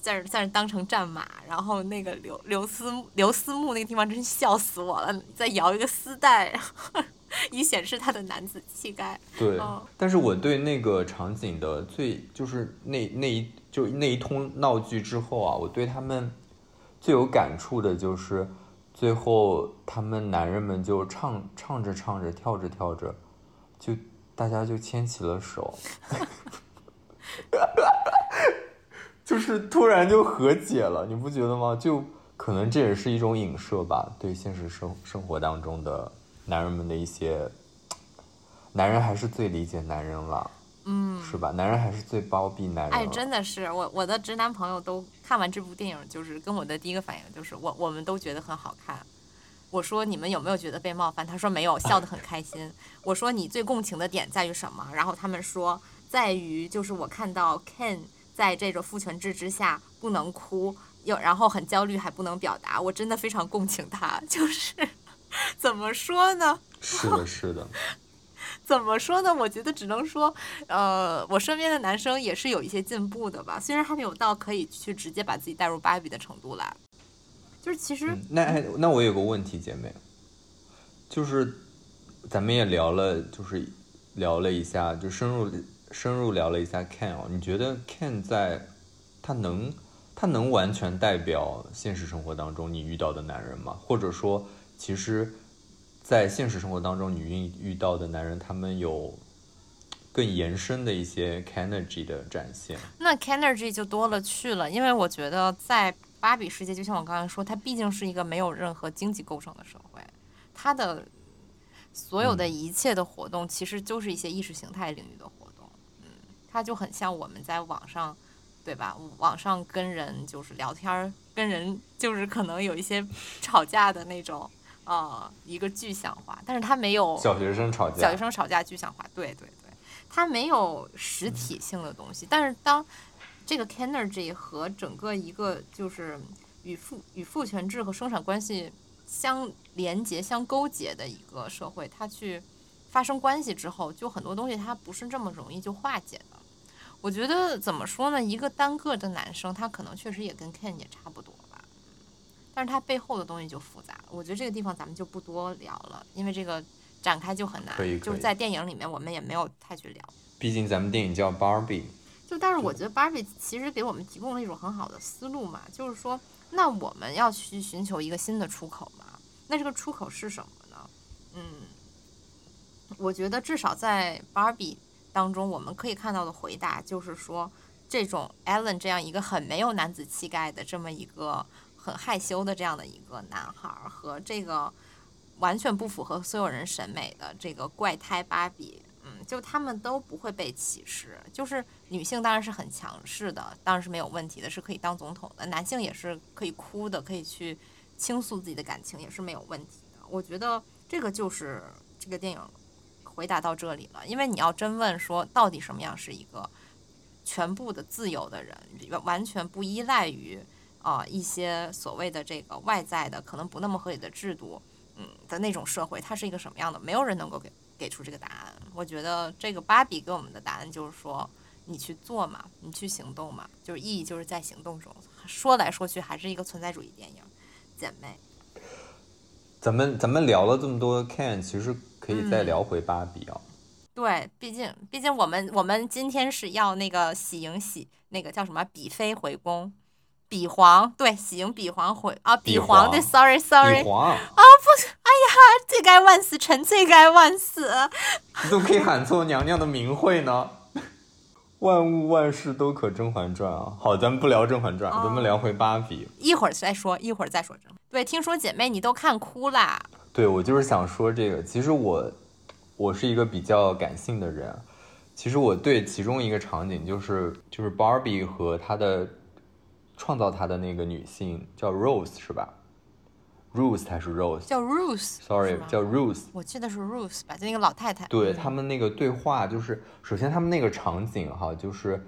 B: 在那在那当成战马，然后那个刘刘思刘思慕那个地方真笑死我了，在摇一个丝带，以显示他的男子气概。
A: 对，但是我对那个场景的最就是那那一就那一通闹剧之后啊，我对他们最有感触的就是。最后，他们男人们就唱唱着唱着，跳着跳着，就大家就牵起了手，就是突然就和解了，你不觉得吗？就可能这也是一种影射吧，对现实生生活当中的男人们的一些，男人还是最理解男人了。
B: 嗯，
A: 是吧？男人还是最包庇男人。
B: 哎，真的是我我的直男朋友都看完这部电影，就是跟我的第一个反应就是我我们都觉得很好看。我说你们有没有觉得被冒犯？他说没有，笑得很开心。我说你最共情的点在于什么？然后他们说在于就是我看到 Ken 在这个父权制之下不能哭，又然后很焦虑还不能表达，我真的非常共情他。就是怎么说呢？
A: 是的，是的。
B: 怎么说呢？我觉得只能说，呃，我身边的男生也是有一些进步的吧。虽然还没有到可以去直接把自己带入芭比的程度来，就是其实
A: 那那我有个问题，姐妹，就是咱们也聊了，就是聊了一下，就深入深入聊了一下 Ken 哦。你觉得 Ken 在他能他能完全代表现实生活当中你遇到的男人吗？或者说，其实？在现实生活当中，你遇遇到的男人，他们有更延伸的一些 energy 的展现。
B: 那 energy 就多了去了，因为我觉得在芭比世界，就像我刚才说，它毕竟是一个没有任何经济构成的社会，它的所有的一切的活动，其实就是一些意识形态领域的它就很像我们在网上，对吧？网上跟人就是聊天儿，跟人就是可能有一些吵架的那种，呃，一个具象化，但是它没有
A: 小学生吵架，
B: 小学生吵架具象化，对对对，它没有实体性的东西。但是当这个 energy 和整个一个就是与父与父权制和生产关系相连接、相勾结的一个社会，它去发生关系之后，就很多东西它不是这么容易就化解的。我觉得怎么说呢？一个单个的男生，他可能确实也跟 Ken 也差不多吧，但是他背后的东西就复杂了。我觉得这个地方咱们就不多聊了，因为这个展开就很难。就是在电影里面，我们也没有太去聊。
A: 毕竟咱们电影叫 Barbie，
B: 就但是我觉得 Barbie 其实给我们提供了一种很好的思路嘛，就是说，那我们要去寻求一个新的出口嘛？那这个出口是什么呢？嗯，我觉得至少在 Barbie 当中，我们可以看到的回答就是说，这种 Alan 这样一个很没有男子气概的这么一个很害羞的这样的一个男孩儿，和这个完全不符合所有人审美的这个怪胎芭比，嗯，就他们都不会被歧视。就是女性当然是很强势的，当然是没有问题的，是可以当总统的；男性也是可以哭的，可以去倾诉自己的感情，也是没有问题的。我觉得这个就是这个电影回答到这里了。因为你要真问说，到底什么样是一个全部的自由的人，完全不依赖于啊、一些所谓的这个外在的可能不那么合理的制度，嗯的那种社会，它是一个什么样的？没有人能够给给出这个答案。我觉得这个芭比给我们的答案就是说，你去做嘛，你去行动嘛，就是意义就是在行动中。说来说去还是一个存在主义电影，姐妹。
A: 咱们咱们聊了这么多 Ken，其实可以再
B: 嗯
A: 聊回芭比啊。
B: 对，毕竟毕竟我们我们今天是要那个喜迎喜那个叫什么比妃回宫，比皇对喜迎比皇回啊
A: 比
B: 皇对，sorry sorry，
A: 啊不，哎呀，
B: 罪该万死，臣罪该万死。
A: 你怎么可以喊错娘娘的名讳呢？万物万事都可《甄嬛传》啊！好，咱们不聊《甄嬛传》
B: 哦
A: 咱们聊回芭比。
B: 一会儿再说，一会儿再说这。对，听说姐妹你都看哭啦。
A: 对，我就是想说这个。其实我我是一个比较感性的人，其实我对其中一个场景就是就是 Barbie 和她的创造她的那个女性叫 Rose 是吧？Rose 还是 Rose？Sorry，
B: 叫 Ruth，是吗
A: 叫 Rose。
B: 我记得是 Ruth 吧，就那个老太太。
A: 对
B: 嗯
A: 他们那个对话，就是首先他们那个场景哈，就是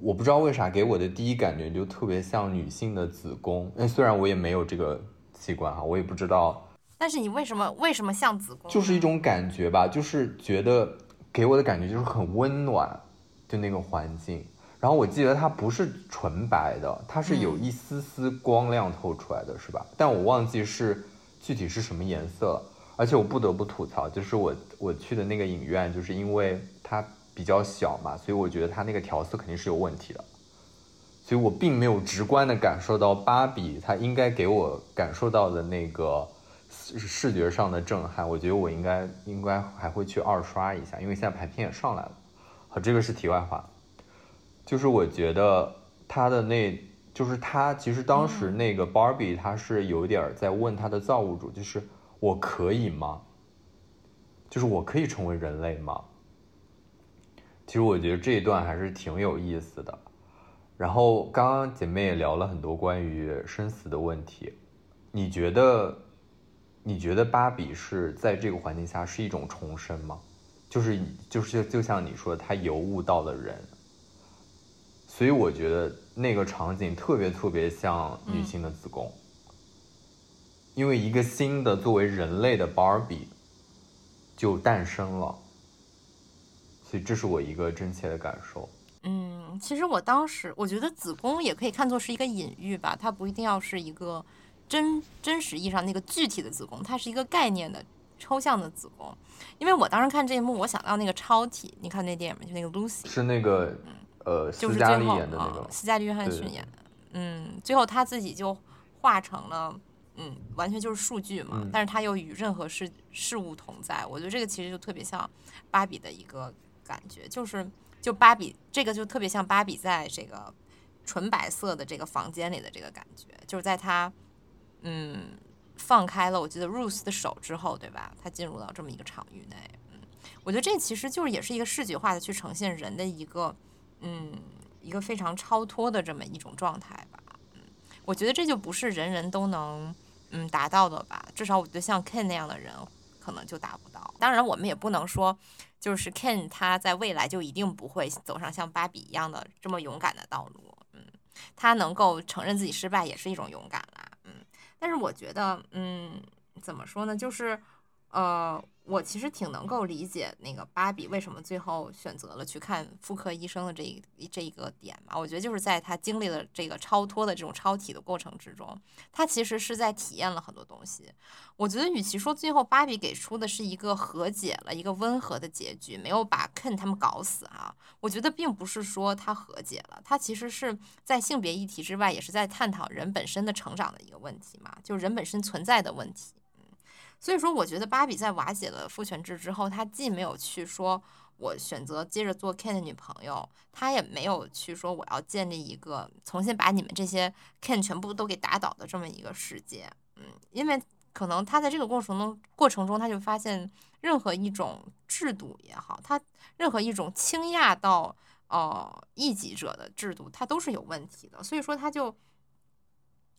A: 我不知道为啥给我的第一感觉就特别像女性的子宫。那，虽然我也没有这个器官哈，我也不知道，
B: 但是你为什么为什么像子宫？
A: 就是一种感觉吧，就是觉得给我的感觉就是很温暖，就那个环境。然后我记得它不是纯白的，它是有一丝丝光亮透出来的，是吧？但我忘记是具体是什么颜色了。而且我不得不吐槽，就是我我去的那个影院，就是因为它比较小嘛，所以我觉得它那个调色肯定是有问题的。所以我并没有直观的感受到芭比它应该给我感受到的那个视视觉上的震撼。我觉得我应该应该还会去二刷一下，因为现在排片也上来了。好，这个是题外话。就是我觉得他的那，就是他其实当时那个 Barbie，他是有点在问他的造物主，就是我可以吗？就是我可以成为人类吗？其实我觉得这一段还是挺有意思的。然后刚刚姐妹也聊了很多关于生死的问题，你觉得，你觉得芭比是在这个环境下是一种重生吗？就是就是就像你说的，她尤物到了人，所以我觉得那个场景特别特别像女性的子宫，因为一个新的作为人类的芭比就诞生了，所以这是我一个真切的感受。
B: 嗯，其实我当时我觉得子宫也可以看作是一个隐喻吧，它不一定要是一个真真实意义上那个具体的子宫，它是一个概念的抽象的子宫。因为我当时看这一幕，我想到那个超体，你看那电影吗？就那个 Lucy，
A: 是那个
B: 就是最后啊
A: 演的那个，
B: 斯嘉丽约翰逊演的，嗯，最后他自己就化成了。嗯，完全就是数据嘛，
A: 嗯
B: 但是他又与任何事事物同在。我觉得这个其实就特别像芭比的一个感觉，就是就芭比这个就特别像芭比在这个纯白色的这个房间里的这个感觉，就是在他嗯放开了我记得 Ruth 的手之后，对吧？他进入到这么一个场域内，嗯，我觉得这其实就是也是一个视觉化的去呈现人的一个，嗯，一个非常超脱的这么一种状态吧。嗯，我觉得这就不是人人都能嗯达到的吧。至少我觉得像 Ken 那样的人可能就达不到。当然，我们也不能说就是 Ken 他在未来就一定不会走上像芭比一样的这么勇敢的道路。嗯，他能够承认自己失败也是一种勇敢啦。嗯，但是我觉得，嗯，怎么说呢，就是。呃，我其实挺能够理解那个芭比为什么最后选择了去看妇科医生的这一这一个点嘛。我觉得就是在她经历了这个超脱的这种超体的过程之中，她其实是在体验了很多东西。我觉得与其说最后芭比给出的是一个和解了一个温和的结局，没有把 Ken 他们搞死啊，我觉得并不是说他和解了，他其实是在性别议题之外，也是在探讨人本身的成长的一个问题嘛，就是人本身存在的问题。所以说，我觉得芭比在瓦解了父权制之后，她既没有去说我选择接着做 Ken 的女朋友，她也没有去说我要建立一个重新把你们这些 Ken 全部都给打倒的这么一个世界。嗯，因为可能他在这个过程中过程中，他就发现任何一种制度也好，他任何一种倾轧到呃异己者的制度，它都是有问题的。所以说，他就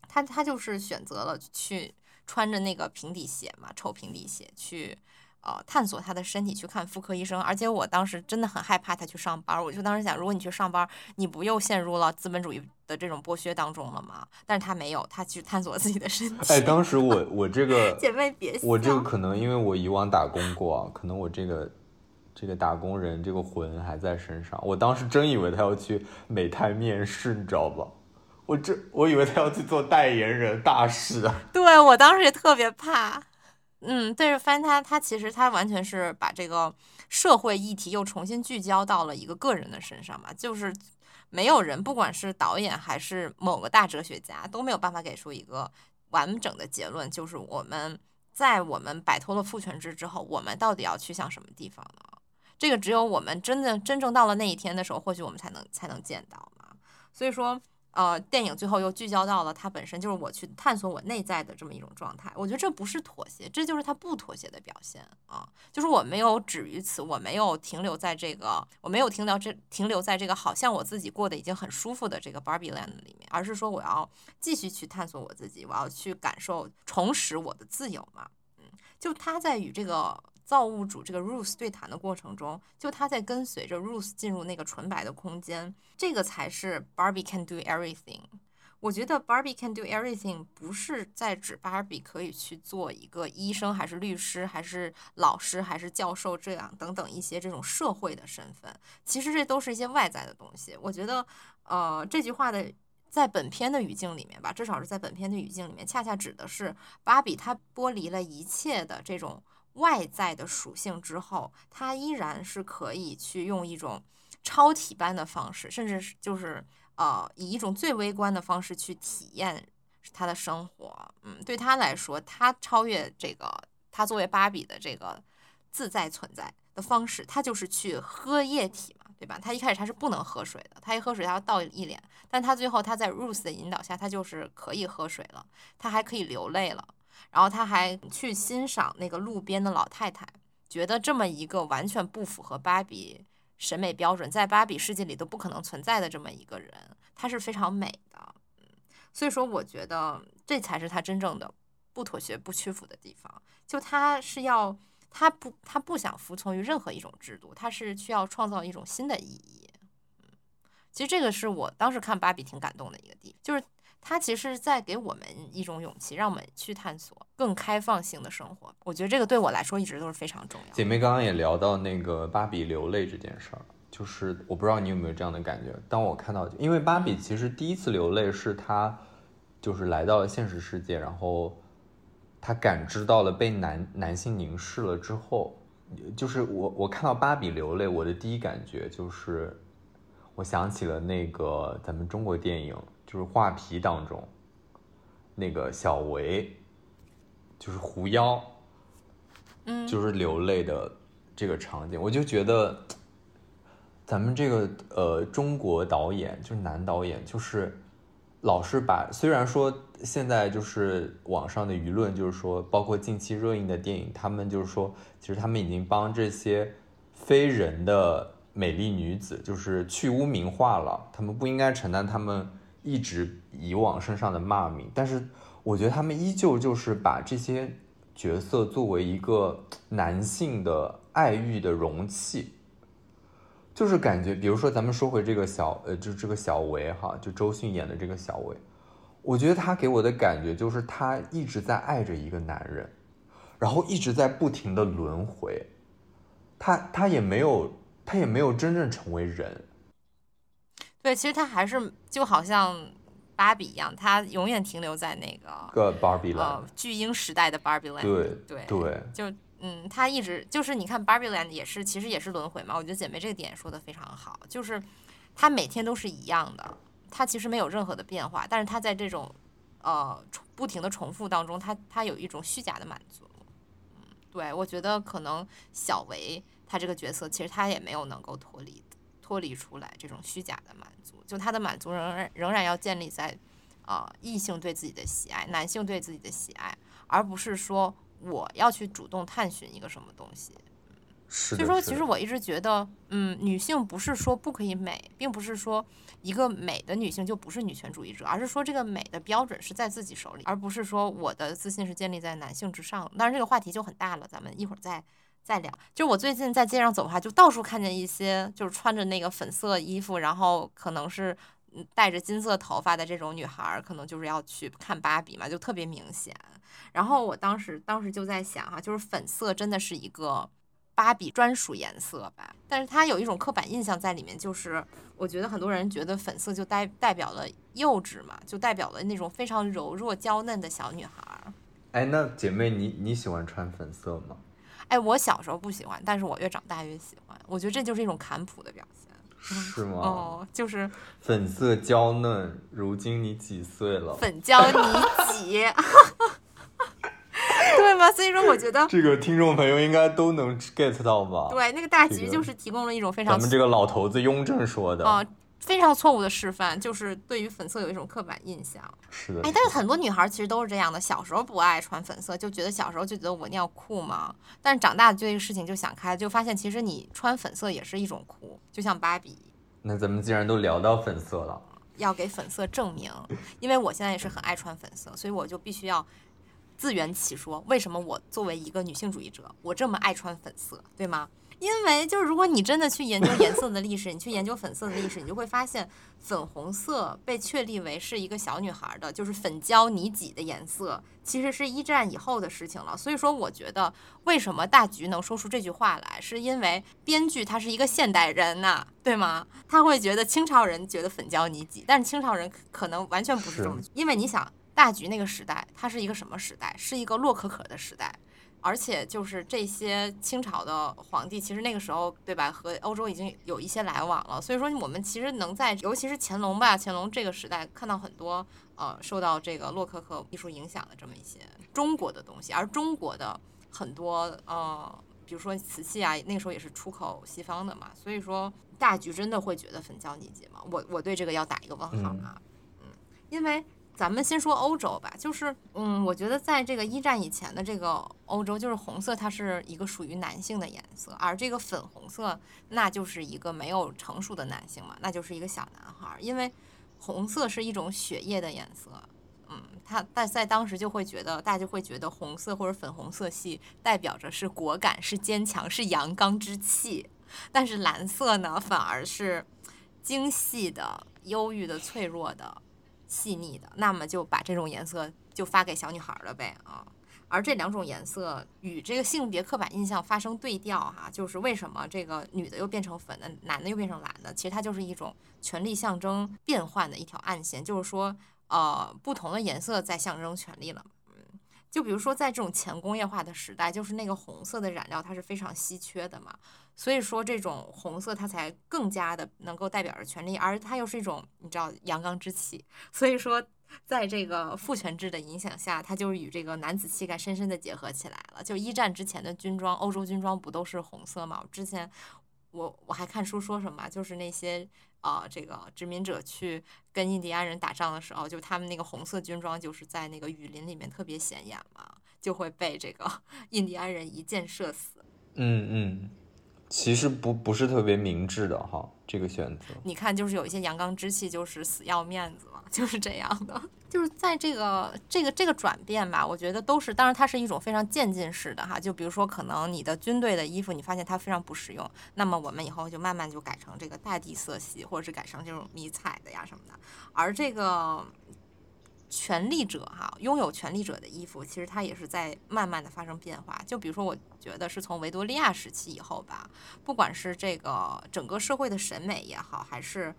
B: 他他就是选择了去。穿着那个平底鞋嘛，臭平底鞋去，呃，探索他的身体，去看妇科医生。而且我当时真的很害怕他去上班，我就当时想，如果你去上班，你不又陷入了资本主义的这种剥削当中了吗？但是他没有，他去探索自己的身体。
A: 哎，当时我我这个
B: 姐妹别，
A: 我这个 可能因为我以往打工过，可能我这个这个打工人这个魂还在身上。我当时真以为他要去美泰面试，你知道吧？我这我以为他要去做代言人大使啊！
B: 对我当时也特别怕，嗯，但是发现他他其实他完全是把这个社会议题又重新聚焦到了一个个人的身上嘛，就是没有人，不管是导演还是某个大哲学家，都没有办法给出一个完整的结论，就是我们在我们摆脱了父权制之后，我们到底要去向什么地方呢？这个只有我们真的真正到了那一天的时候，或许我们才能才能见到嘛。所以说。呃，电影最后又聚焦到了他本身就是我去探索我内在的这么一种状态。我觉得这不是妥协，这就是他不妥协的表现啊！就是我没有止于此，我没有停留在这个，我没有停到这停留在这个好像我自己过得已经很舒服的这个 Barbie Land 里面，而是说我要继续去探索我自己，我要去感受重拾我的自由嘛。嗯，就他在与这个。造物主这个 Ruth 对谈的过程中，就他在跟随着 Ruth 进入那个纯白的空间，这个才是 Barbie can do everything。我觉得 Barbie can do everything 不是在指 Barbie 可以去做一个医生，还是律师，还是老师，还是教授这样等等一些这种社会的身份。其实这都是一些外在的东西。我觉得，呃，这句话的在本片的语境里面吧，至少是在本片的语境里面，恰恰指的是芭比她剥离了一切的这种。外在的属性之后，他依然是可以去用一种超体般的方式，甚至是就是呃以一种最微观的方式去体验他的生活。嗯，对他来说，他超越这个他作为芭比的这个自在存在的方式，他就是去喝液体嘛，对吧？他一开始他是不能喝水的，他一喝水他要倒一脸，但他最后他在 Ruth 的引导下，他就是可以喝水了，他还可以流泪了。然后他还去欣赏那个路边的老太太，觉得这么一个完全不符合芭比审美标准，在芭比世界里都不可能存在的这么一个人，她是非常美的。嗯，所以说我觉得这才是他真正的不妥协、不屈服的地方。就他是要，他不，他不想服从于任何一种制度，他是需要创造一种新的意义。嗯，其实这个是我当时看芭比挺感动的一个地方，就是。他其实是在给我们一种勇气，让我们去探索更开放性的生活。我觉得这个对我来说一直都是非常重要。
A: 姐妹刚刚也聊到那个芭比流泪这件事儿，就是我不知道你有没有这样的感觉。当我看到，因为芭比其实第一次流泪是她就是来到了现实世界，然后她感知到了被男男性凝视了之后，就是我我看到芭比流泪，我的第一感觉就是我想起了那个咱们中国电影。就是画皮当中，那个小维，就是狐妖，
B: 嗯，
A: 就是流泪的这个场景，我就觉得，咱们这个呃中国导演，就是男导演，就是老是把，虽然说现在就是网上的舆论，就是说，包括近期热映的电影，他们就是说，其实他们已经帮这些非人的美丽女子，就是去污名化了，他们不应该承担他们一直以往身上的骂名。但是我觉得他们依旧就是把这些角色作为一个男性的爱欲的容器，就是感觉，比如说咱们说回这个小呃，就这个小维哈，就周迅演的这个小维。我觉得他给我的感觉就是他一直在爱着一个男人，然后一直在不停的轮回，他他也没有他也没有真正成为人。
B: 对，其实他还是就好像芭比一样，他永远停留在那个
A: 个 Barbie Land
B: 巨婴时代的 Barbie Land。
A: 对
B: 对
A: 对，
B: 就嗯，他一直就是你看 Barbie Land 也是其实也是轮回嘛。我觉得姐妹这个点说的非常好，就是他每天都是一样的。它其实没有任何的变化，但是它在这种，呃，不停的重复当中，它它有一种虚假的满足。嗯，对我觉得可能小维他这个角色其实他也没有能够脱离脱离出来这种虚假的满足，就他的满足仍然仍然要建立在，呃，异性对自己的喜爱，男性对自己的喜爱，而不是说我要去主动探寻一个什么东西。
A: 所
B: 以说，其实我一直觉得，嗯，女性不是说不可以美，并不是说一个美的女性就不是女权主义者，而是说这个美的标准是在自己手里，而不是说我的自信是建立在男性之上。当然，这个话题就很大了，咱们一会儿再再聊。就我最近在街上走的话，就到处看见一些就是穿着那个粉色衣服，然后可能是带着金色头发的这种女孩，可能就是要去看芭比嘛，就特别明显。然后我当时当时就在想哈，就是粉色真的是一个。芭比专属颜色吧，但是它有一种刻板印象在里面，就是我觉得很多人觉得粉色就代代表了幼稚嘛，就代表了那种非常柔弱娇嫩的小女孩。
A: 哎，那姐妹你你喜欢穿粉色吗？
B: 哎，我小时候不喜欢，但是我越长大越喜欢。我觉得这就是一种坎普的表现。
A: 是吗？
B: 哦，就是
A: 粉色娇嫩。如今你几岁了？
B: 粉娇你几？对吗？所以说，我觉得
A: 这个听众朋友应该都能 get 到吧？
B: 对，那个大橘就是提供了一种非常
A: 咱们这个老头子雍正说的
B: 啊，非常错误的示范，就是对于粉色有一种刻板印象。
A: 是的，
B: 哎，但是很多女孩其实都是这样的，小时候不爱穿粉色，就觉得小时候就觉得我尿裤嘛。但是长大对这个事情就想开，就发现其实你穿粉色也是一种酷，就像芭比。
A: 那咱们既然都聊到粉色了，
B: 要给粉色证明，因为我现在也是很爱穿粉色，所以我就必须要。自圆其说，为什么我作为一个女性主义者，我这么爱穿粉色，对吗？因为就是如果你真的去研究颜色的历史，你去研究粉色的历史，你就会发现粉红色被确立为是一个小女孩的，就是粉娇你挤的颜色，其实是一战以后的事情了。所以说，我觉得为什么大橘能说出这句话来，是因为编剧他是一个现代人呐，对吗？他会觉得清朝人觉得粉娇你挤，但是清朝人可能完全不是这么，因为你想。大局那个时代，它是一个什么时代？是一个洛可可的时代，而且就是这些清朝的皇帝，其实那个时候，对吧？和欧洲已经有一些来往了。所以说，我们其实能在，尤其是乾隆吧，乾隆这个时代看到很多呃受到这个洛可可艺术影响的这么一些中国的东西。而中国的很多呃，比如说瓷器啊，那个时候也是出口西方的嘛。所以说，大局真的会觉得粉娇你姐吗？我我对这个要打一个问号啊。嗯，因为。咱们先说欧洲吧，就是，嗯，我觉得在这个一战以前的这个欧洲，就是红色它是一个属于男性的颜色，而这个粉红色那就是一个没有成熟的男性嘛，那就是一个小男孩，因为红色是一种血液的颜色，嗯，他但在当时就会觉得，大家就会觉得红色或者粉红色系代表着是果敢、是坚强、是阳刚之气，但是蓝色呢，反而是精细的、忧郁的、脆弱的。细腻的，那么就把这种颜色就发给小女孩了呗啊！而这两种颜色与这个性别刻板印象发生对调哈，就是为什么这个女的又变成粉的，男的又变成蓝的？其实它就是一种权力象征变换的一条暗线，就是说，呃，不同的颜色在象征权力了。就比如说在这种前工业化的时代，就是那个红色的染料它是非常稀缺的嘛。所以说，这种红色它才更加的能够代表着权力，而它又是一种你知道阳刚之气。所以说，在这个父权制的影响下，它就与这个男子气概深深的结合起来了。就一战之前的军装，欧洲军装不都是红色吗？我之前我我还看书说什么，就是那些呃这个殖民者去跟印第安人打仗的时候，就他们那个红色军装就是在那个雨林里面特别显眼嘛，就会被这个 印第安人一箭射死。
A: 嗯嗯。其实不不是特别明智的哈，这个选择。
B: 你看，就是有一些阳刚之气，就是死要面子嘛，就是这样的。就是在这个这个这个转变吧，我觉得都是，当然它是一种非常渐进式的哈。就比如说，可能你的军队的衣服，你发现它非常不实用，那么我们以后就慢慢就改成这个大地色系，或者是改成这种迷彩的呀什么的。而这个。权力者哈，拥有权力者的衣服，其实它也是在慢慢的发生变化。就比如说，我觉得是从维多利亚时期以后吧，不管是这个整个社会的审美也好，还是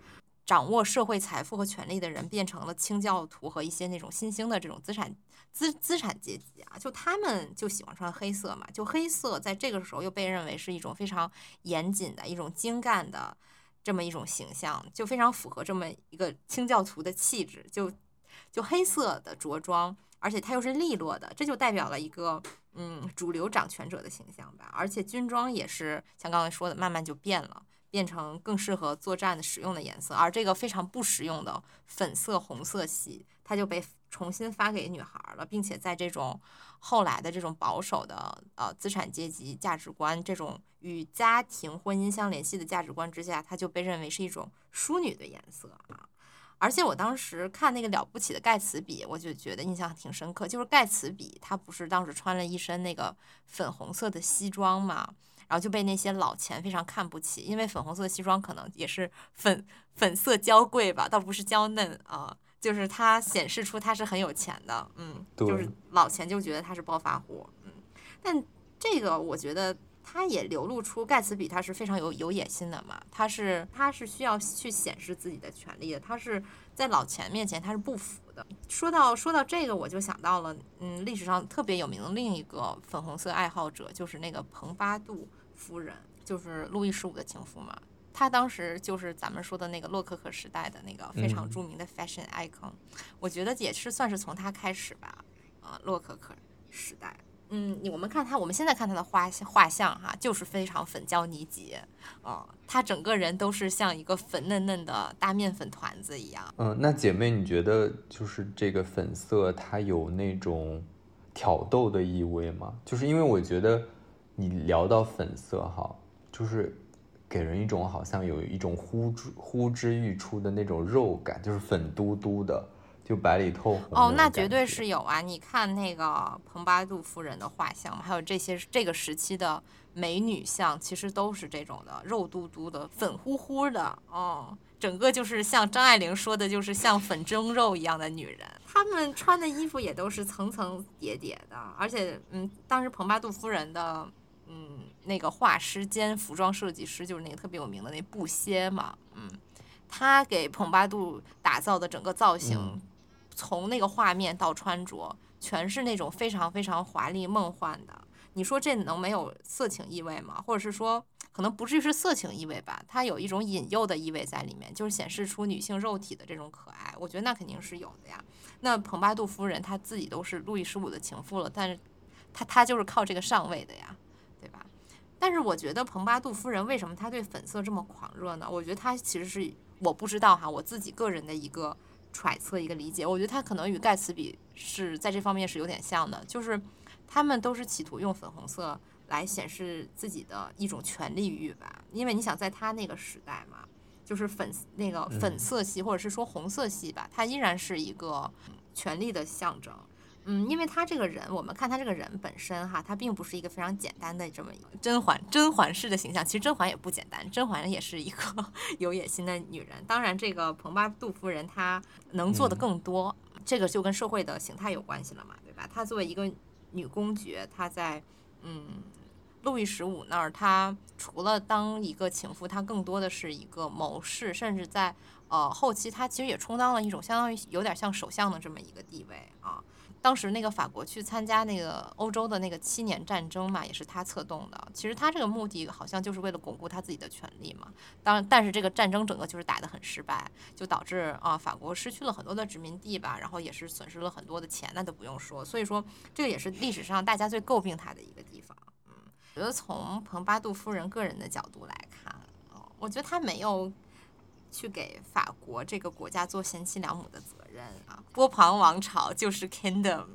B: 掌握社会财富和权力的人变成了清教徒和一些那种新兴的这种资产资资产阶级啊，就他们就喜欢穿黑色嘛。就黑色在这个时候又被认为是一种非常严谨的一种精干的这么一种形象，就非常符合这么一个清教徒的气质，就。就黑色的着装，而且它又是利落的，这就代表了一个嗯主流掌权者的形象吧。而且军装也是像刚才说的，慢慢就变了，变成更适合作战的使用的颜色。而这个非常不实用的粉色红色系，它就被重新发给女孩了，并且在这种后来的这种保守的呃资产阶级价值观，这种与家庭婚姻相联系的价值观之下，它就被认为是一种淑女的颜色啊。而且我当时看那个了不起的盖茨比，我就觉得印象挺深刻。就是盖茨比他不是当时穿了一身那个粉红色的西装嘛，然后就被那些老钱非常看不起，因为粉红色的西装可能也是粉粉色娇贵吧，倒不是娇嫩啊，就是它显示出他是很有钱的，嗯，就是老钱就觉得他是暴发户，嗯，但这个我觉得。他也流露出盖茨比他是非常有有野心的嘛，他是他是需要去显示自己的权利的，他是在老钱面前他是不服的。说到说到这个，我就想到了，嗯，历史上特别有名的另一个粉红色爱好者，就是那个蓬巴杜夫人，就是路易十五的情妇嘛。她当时就是咱们说的那个洛可可时代的那个非常著名的 fashion icon，我觉得也是算是从她开始吧，啊，洛可可时代。嗯，我们看她，我们现在看她的画画像哈，就是非常粉娇妮洁，啊，她整个人都是像一个粉嫩嫩的大面粉团子一样。
A: 嗯，那姐妹，你觉得就是这个粉色，它有那种挑逗的意味吗？就是因为我觉得你聊到粉色哈，就是给人一种好像有一种呼之呼之欲出的那种肉感，就是粉嘟嘟的。就白里透红
B: 哦，那绝对是有啊！你看那个蓬巴杜夫人的画像，还有这些这个时期的美女像，其实都是这种的，肉嘟嘟的，粉乎乎的哦，整个就是像张爱玲说的，就是像粉蒸肉一样的女人。她们穿的衣服也都是层层叠叠的，而且，嗯，当时蓬巴杜夫人的，嗯，那个画师兼服装设计师就是那个特别有名的那布歇嘛，嗯，他给蓬巴杜打造的整个造型。从那个画面到穿着，全是那种非常非常华丽梦幻的。你说这能没有色情意味吗？或者是说，可能不至于是色情意味吧？它有一种引诱的意味在里面，就是显示出女性肉体的这种可爱。我觉得那肯定是有的呀。那蓬巴杜夫人她自己都是路易十五的情妇了，但是她她就是靠这个上位的呀？但是我觉得蓬巴杜夫人为什么她对粉色这么狂热呢？我觉得她其实是我不知道哈，我自己个人的一个。揣测一个理解，我觉得她可能与盖茨比是在这方面是有点像的，就是他们都是企图用粉红色来显示自己的一种权力欲吧。因为你想在他那个时代嘛，就是粉那个粉色系或者是说红色系吧，它依然是一个权力的象征。嗯，因为他这个人，我们看他这个人本身哈，他并不是一个非常简单的这么一个甄嬛甄嬛式的形象。其实甄嬛也不简单，甄嬛也是一个 有野心的女人。当然，这个蓬巴杜夫人她能做的更多，这个就跟社会的形态有关系了嘛，对吧？她作为一个女公爵，她在嗯路易十五那儿，她除了当一个情妇，她更多的是一个谋士，甚至在呃后期，她其实也充当了一种相当于有点像首相的这么一个地位啊。当时那个法国去参加那个欧洲的那个七年战争嘛，也是他策动的。其实他这个目的好像就是为了巩固他自己的权利嘛。当但是这个战争整个就是打得很失败，就导致啊法国失去了很多的殖民地吧，然后也是损失了很多的钱，那都不用说。所以说这个也是历史上大家最诟病他的一个地方。嗯，我觉得从蓬巴杜夫人个人的角度来看，哦，我觉得他没有去给法国这个国家做贤妻良母的责任啊。波旁王朝就是 kingdom，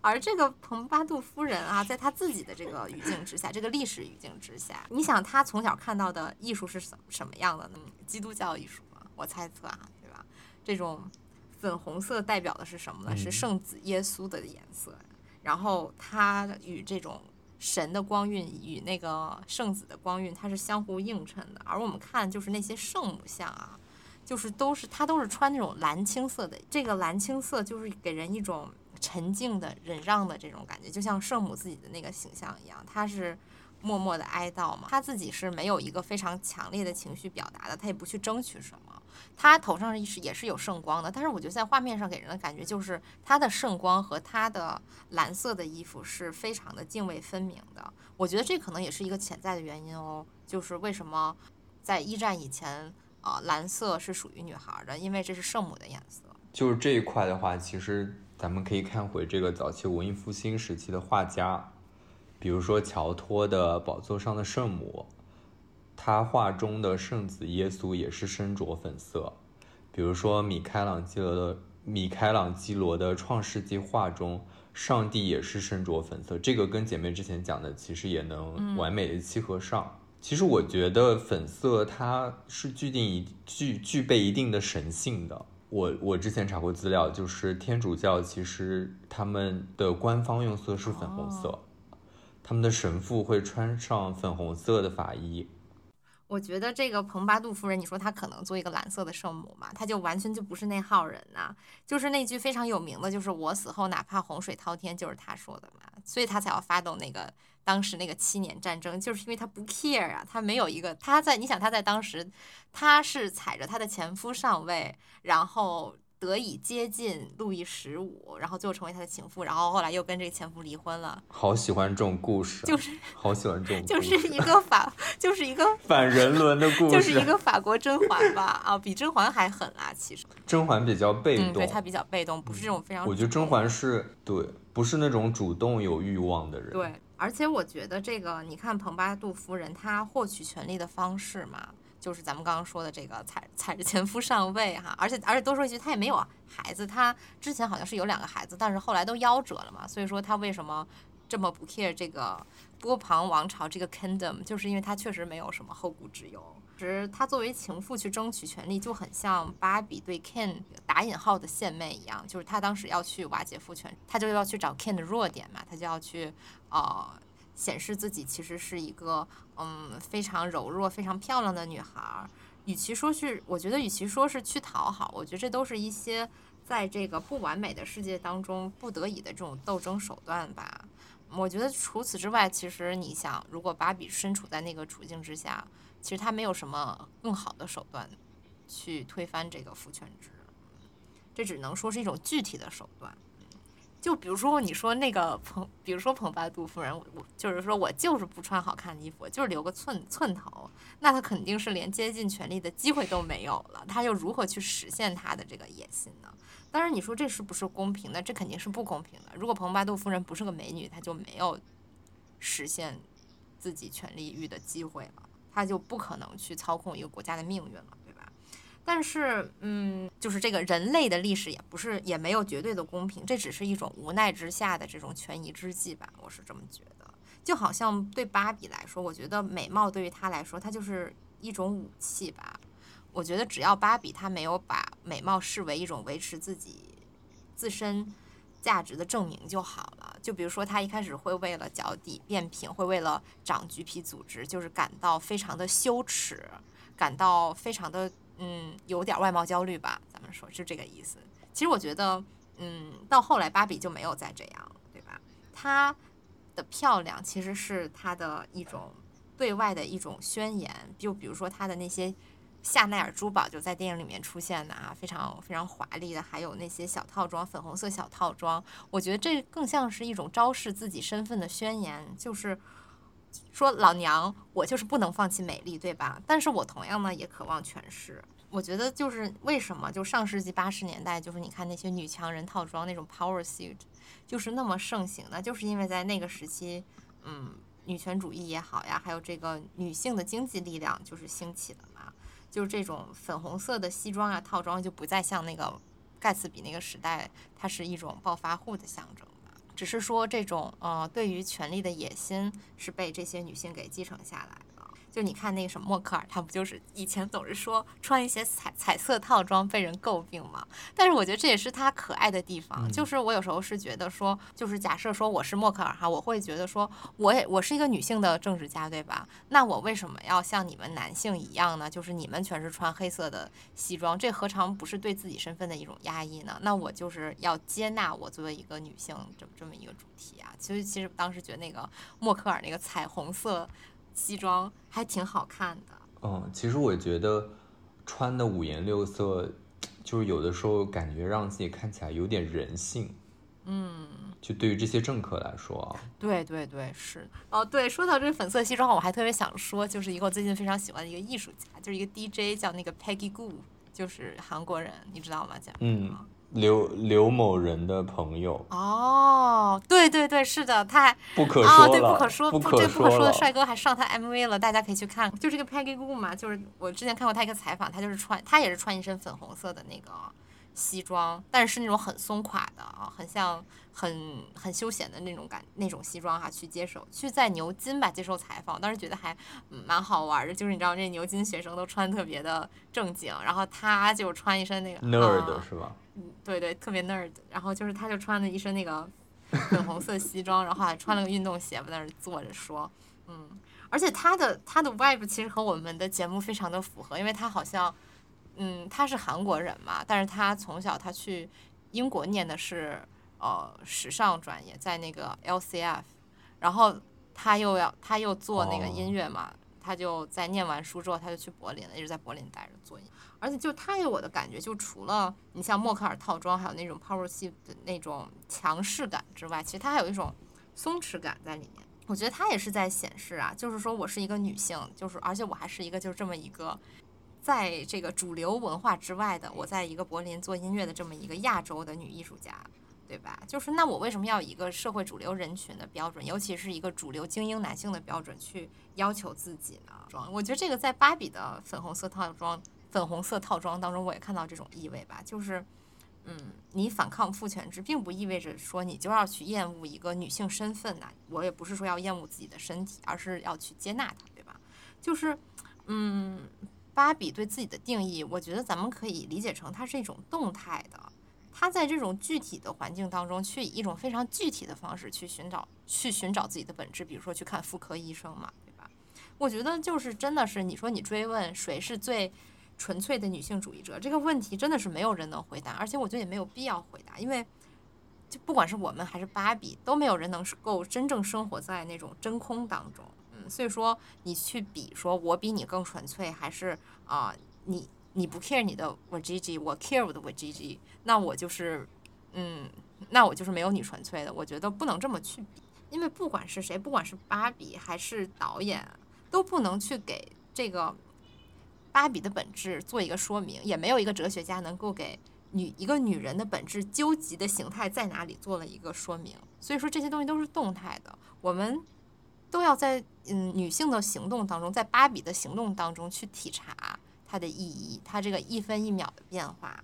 B: 而这个蓬巴杜夫人啊，在她自己的这个语境之下，这个历史语境之下，你想她从小看到的艺术是什什么样的呢？基督教艺术嘛，我猜测啊，对吧？这种粉红色代表的是什么呢？是圣子耶稣的颜色。然后它与这种神的光晕与那个圣子的光晕，它是相互映衬的。而我们看就是那些圣母像啊，就是都是他都是穿那种蓝青色的，这个蓝青色就是给人一种。沉静的忍让的这种感觉，就像圣母自己的那个形象一样，她是默默的哀悼嘛，她自己是没有一个非常强烈的情绪表达的，她也不去争取什么，她头上是也是有圣光的，但是我觉得在画面上给人的感觉就是她的圣光和她的蓝色的衣服是非常的泾渭分明的，我觉得这可能也是一个潜在的原因哦，就是为什么在一战以前啊，蓝色是属于女孩的，因为这是圣母的颜色。
A: 就是这一块的话，其实。咱们可以看回这个早期文艺复兴时期的画家，比如说乔托的《宝座上的圣母》，他画中的圣子耶稣也是身着粉色；比如说米开朗基罗的米开朗基罗的《创世纪》画中，上帝也是身着粉色。这个跟姐妹之前讲的其实也能完美的契合上。其实我觉得粉色它是具定一具具备一定的神性的。我我之前查过资料，就是天主教其实他们的官方用色是粉红色，他们的神父会穿上粉红色的法衣。
B: 我觉得这个蓬巴杜夫人，你说她可能做一个蓝色的圣母嘛？她就完全就不是那号人呐。就是那句非常有名的，就是我死后哪怕洪水滔天，就是她说的嘛。所以她才要发动那个当时那个七年战争，就是因为她不 care 啊，她没有一个她在，你想她在当时，她是踩着她的前夫上位，然后。得以接近路易十五，然后最后成为他的情妇，然后后来又跟这个前夫离婚了。
A: 好喜欢这种故事，
B: 就是
A: 好喜欢这种，
B: 就是一个法，就是一个
A: 反人伦的故事，
B: 就是一个法国甄嬛吧？啊，比甄嬛还狠啊！其实
A: 甄嬛比较被动，
B: 对她比较被动，不是这种非常。
A: 我觉得甄嬛是对，不是那种主动有欲望的人。
B: 对，而且我觉得这个，你看蓬巴杜夫人她获取权力的方式嘛。就是咱们刚刚说的这个踩踩着前夫上位哈，而且而且多说一句，他也没有孩子，他之前好像是有两个孩子，但是后来都夭折了嘛，所以说他为什么这么不 care 这个波旁王朝这个 kingdom，就是因为他确实没有什么后顾之忧。其实他作为情妇去争取权利，就很像芭比对 Ken 打引号的献媚一样，就是他当时要去瓦解父权，他就要去找 Ken 的弱点嘛，他就要去呃。显示自己其实是一个嗯非常柔弱、非常漂亮的女孩。与其说是，我觉得与其说是去讨好，我觉得这都是一些在这个不完美的世界当中不得已的这种斗争手段吧。我觉得除此之外，其实你想，如果芭比身处在那个处境之下，其实她没有什么更好的手段去推翻这个父权制，这只能说是一种具体的手段。就比如说，你说那个蓬，比如说蓬巴杜夫人，我就是说我就是不穿好看的衣服，就是留个寸寸头，那他肯定是连接近权力的机会都没有了，他又如何去实现他的这个野心呢？当然，你说这是不是公平的？这肯定是不公平的。如果蓬巴杜夫人不是个美女，她就没有实现自己权力欲的机会了，她就不可能去操控一个国家的命运了。但是，嗯，就是这个人类的历史也不是也没有绝对的公平，这只是一种无奈之下的这种权宜之计吧，我是这么觉得。就好像对芭比来说，我觉得美貌对于她来说，它就是一种武器吧。我觉得只要芭比她没有把美貌视为一种维持自己自身价值的证明就好了。就比如说，她一开始会为了脚底变平，会为了长橘皮组织，就是感到非常的羞耻，感到非常的。嗯，有点外貌焦虑吧，咱们说是这个意思。其实我觉得，嗯，到后来芭比就没有再这样，对吧？她的漂亮其实是她的一种对外的一种宣言。就比如说她的那些夏奈尔珠宝就在电影里面出现的啊，非常非常华丽的，还有那些小套装，粉红色小套装。我觉得这更像是一种昭示自己身份的宣言，就是说老娘我就是不能放弃美丽，对吧？但是我同样呢也渴望权势。我觉得就是为什么就上世纪八十年代，就是你看那些女强人套装那种 power suit，就是那么盛行的，就是因为在那个时期，嗯，女权主义也好呀，还有这个女性的经济力量就是兴起了嘛，就是这种粉红色的西装啊套装就不再像那个盖茨比那个时代，它是一种暴发户的象征只是说这种呃对于权力的野心是被这些女性给继承下来。就你看那个什么默克尔，他不就是以前总是说穿一些彩彩色套装被人诟病吗？但是我觉得这也是他可爱的地方。就是我有时候是觉得说，就是假设说我是默克尔哈，我会觉得说，我也我是一个女性的政治家，对吧？那我为什么要像你们男性一样呢？就是你们全是穿黑色的西装，这何尝不是对自己身份的一种压抑呢？那我就是要接纳我作为一个女性这么这么一个主题啊。其实其实当时觉得那个默克尔那个彩虹色。西装还挺好看的。
A: 嗯，其实我觉得穿的五颜六色，就是有的时候感觉让自己看起来有点人性。
B: 嗯，
A: 就对于这些政客来说啊。
B: 对对对，是。哦，对，说到这个粉色西装，我还特别想说，就是一个我最近非常喜欢的一个艺术家，就是一个 DJ 叫那个 Peggy Gou，就是韩国人，你知道吗？讲
A: 嗯。刘刘某人的朋友
B: 哦，对对对，是的，他还
A: 不可说
B: 对，不可说，
A: 不
B: 这
A: 不可
B: 说的帅哥还上他 MV 了，大家可以去看。就这个 Peggy Gou 嘛，就是我之前看过他一个采访，他就是穿，他也是穿一身粉红色的那个西装，但是是那种很松垮的啊，很像。很很休闲的那种感，那种西装哈，去接受，去在牛津吧接受采访，当时觉得还蛮好玩的。就是你知道，那牛津学生都穿特别的正经，然后他就穿一身那个
A: nerd 是吧？
B: 嗯，对对，特别 nerd。然后就是他就穿了一身那个粉红色西装，然后还穿了个运动鞋，在那儿坐着说，嗯，而且他的他的 vibe 其实和我们的节目非常的符合，因为他好像，嗯，他是韩国人嘛，但是他从小他去英国念的是。呃，时尚专业在那个 LCF，然后他又要他又做那个音乐嘛，他就在念完书之后，他就去柏林了，一直在柏林待着做音。而且就他给我的感觉，就除了你像默克尔套装，还有那种 power 系的那种强势感之外，其实他还有一种松弛感在里面。我觉得他也是在显示啊，就是说我是一个女性，就是而且我还是一个就是这么一个在这个主流文化之外的，我在一个柏林做音乐的这么一个亚洲的女艺术家。对吧？就是那我为什么要以一个社会主流人群的标准，尤其是一个主流精英男性的标准去要求自己呢？我觉得这个在芭比的粉红色套装、粉红色套装当中，我也看到这种意味吧。就是，嗯，你反抗父权制，并不意味着说你就要去厌恶一个女性身份呐。我也不是说要厌恶自己的身体，而是要去接纳它，对吧？就是，嗯，芭比对自己的定义，我觉得咱们可以理解成它是一种动态的。他在这种具体的环境当中，去以一种非常具体的方式去寻找，去寻找自己的本质，比如说去看妇科医生嘛，对吧？我觉得就是真的是，你说你追问谁是最纯粹的女性主义者这个问题，真的是没有人能回答，而且我觉得也没有必要回答，因为就不管是我们还是芭比，都没有人能够真正生活在那种真空当中，嗯，所以说你去比说我比你更纯粹，还是啊你。你不 care 你的我 G G，我 care 我的我 G G，那我就是，嗯，那我就是没有你纯粹的。我觉得不能这么去比，因为不管是谁，不管是芭比还是导演，都不能去给这个芭比的本质做一个说明，也没有一个哲学家能够给女一个女人的本质究极的形态在哪里做了一个说明。所以说这些东西都是动态的，我们都要在嗯女性的行动当中，在芭比的行动当中去体察。它的意义，它这个一分一秒的变化，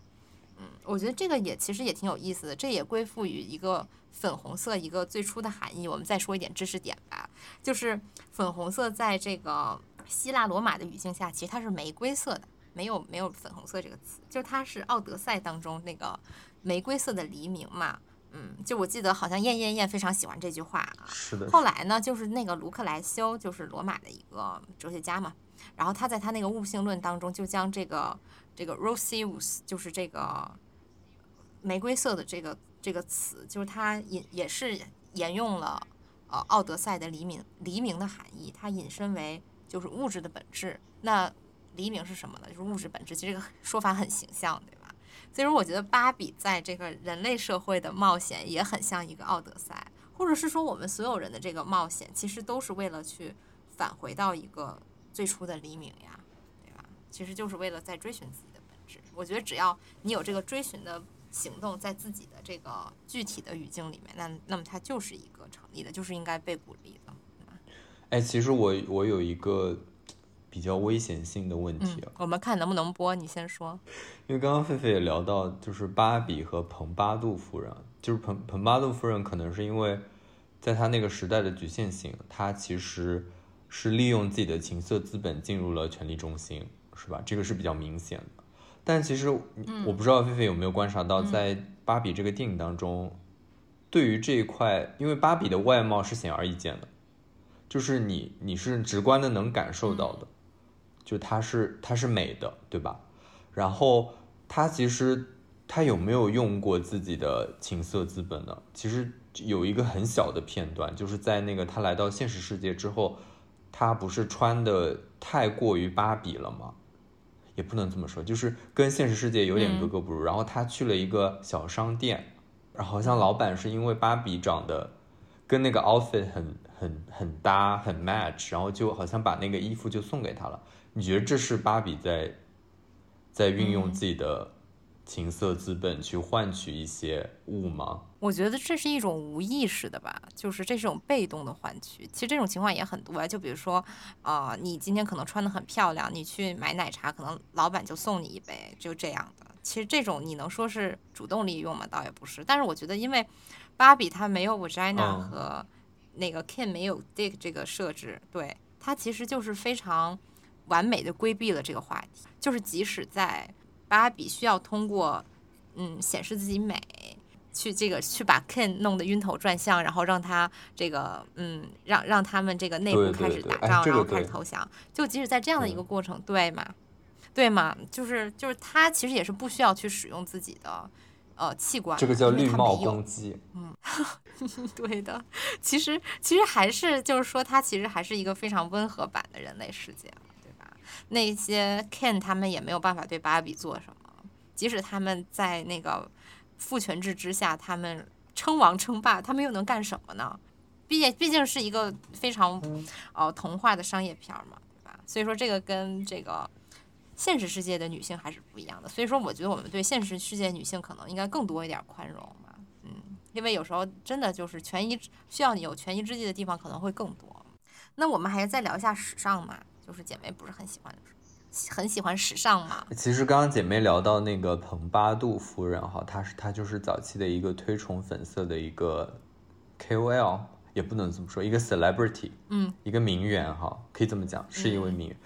B: 嗯，我觉得这个也其实也挺有意思的，这也归附于一个粉红色一个最初的含义。我们再说一点知识点吧，就是粉红色在这个希腊罗马的语境下，其实它是玫瑰色的，没有没有粉红色这个词，就它是奥德赛当中那个玫瑰色的黎明嘛，嗯，就我记得好像燕燕燕非常喜欢这句话啊。
A: 是的。
B: 后来呢，就是那个卢克莱修，就是罗马的一个哲学家嘛。然后他在他那个物性论当中，就将这个这个 roseus 就是这个玫瑰色的这个这个词，就是他引也是沿用了呃奥德赛的黎明黎明的含义，它引申为就是物质的本质。那黎明是什么呢？就是物质本质。其实这个说法很形象，对吧？所以说，我觉得芭比在这个人类社会的冒险也很像一个奥德赛，或者是说我们所有人的这个冒险，其实都是为了去返回到一个。最初的黎明呀，对吧？其实就是为了在追寻自己的本质。我觉得只要你有这个追寻的行动，在自己的这个具体的语境里面，那那么它就是一个成立的，就是应该被鼓励。
A: 哎，其实我我有一个比较危险性的问题，
B: 我们看能不能播，你先说。
A: 因为刚刚狒狒也聊到，就是芭比和蓬巴杜夫人，就是蓬蓬巴杜夫人可能是因为在她那个时代的局限性，她其实是利用自己的情色资本进入了权力中心，是吧？这个是比较明显的。但其实我不知道菲菲有没有观察到，在芭比这个电影当中，对于这一块，因为芭比的外貌是显而易见的，就是你你是直观的能感受到的，就她是她是美的，对吧？然后她其实她有没有用过自己的情色资本呢？其实有一个很小的片段，就是在那个她来到现实世界之后，他不是穿的太过于芭比了吗？也不能这么说，就是跟现实世界有点格格不入。然后他去了一个小商店，然后好像老板是因为芭比长得跟那个 outfit 很很很搭很 match，然后就好像把那个衣服就送给他了。你觉得这是芭比在在运用自己的？情色资本去换取一些物吗？
B: 我觉得这是一种无意识的吧，就是这是种被动的换取。其实这种情况也很多啊，就比如说，啊，你今天可能穿的很漂亮，你去买奶茶，可能老板就送你一杯，就这样的。其实这种你能说是主动利用吗？倒也不是。但是我觉得，因为芭比她没有 vagina 和那个 Ken 没有 dick 这个设置，对它其实就是非常完美的规避了这个话题，就是即使在。芭比需要通过，嗯，显示自己美，去这个去把 Ken 弄得晕头转向，然后让他这个，嗯，让让他们这个内部开始打仗，然后开始投降。就即使在这样的一个过程，对吗？对吗？就是就是他其实也是不需要去使用自己的呃器官，
A: 这个叫绿帽攻击。
B: 嗯，对的。其实其实还是就是说，他其实还是一个非常温和版的人类世界。对吧那些 Ken 他们也没有办法对芭比做什么，即使他们在那个父权制之下，他们称王称霸，他们又能干什么呢？毕竟毕竟是一个非常呃童话的商业片嘛，对吧？所以说这个跟这个现实世界的女性还是不一样的。所以说我觉得我们对现实世界女性可能应该更多一点宽容嘛，嗯，因为有时候真的就是权宜需要你有权宜之计的地方可能会更多。那我们还是再聊一下时尚嘛。就是姐妹不是很喜欢，很喜欢时尚嘛。
A: 其实刚刚姐妹聊到那个蓬巴杜夫人哈，她是她就是早期的一个推崇粉色的一个 KOL，也不能这么说，一个 celebrity，
B: 嗯，
A: 一个名媛哈，可以这么讲，是一位名媛。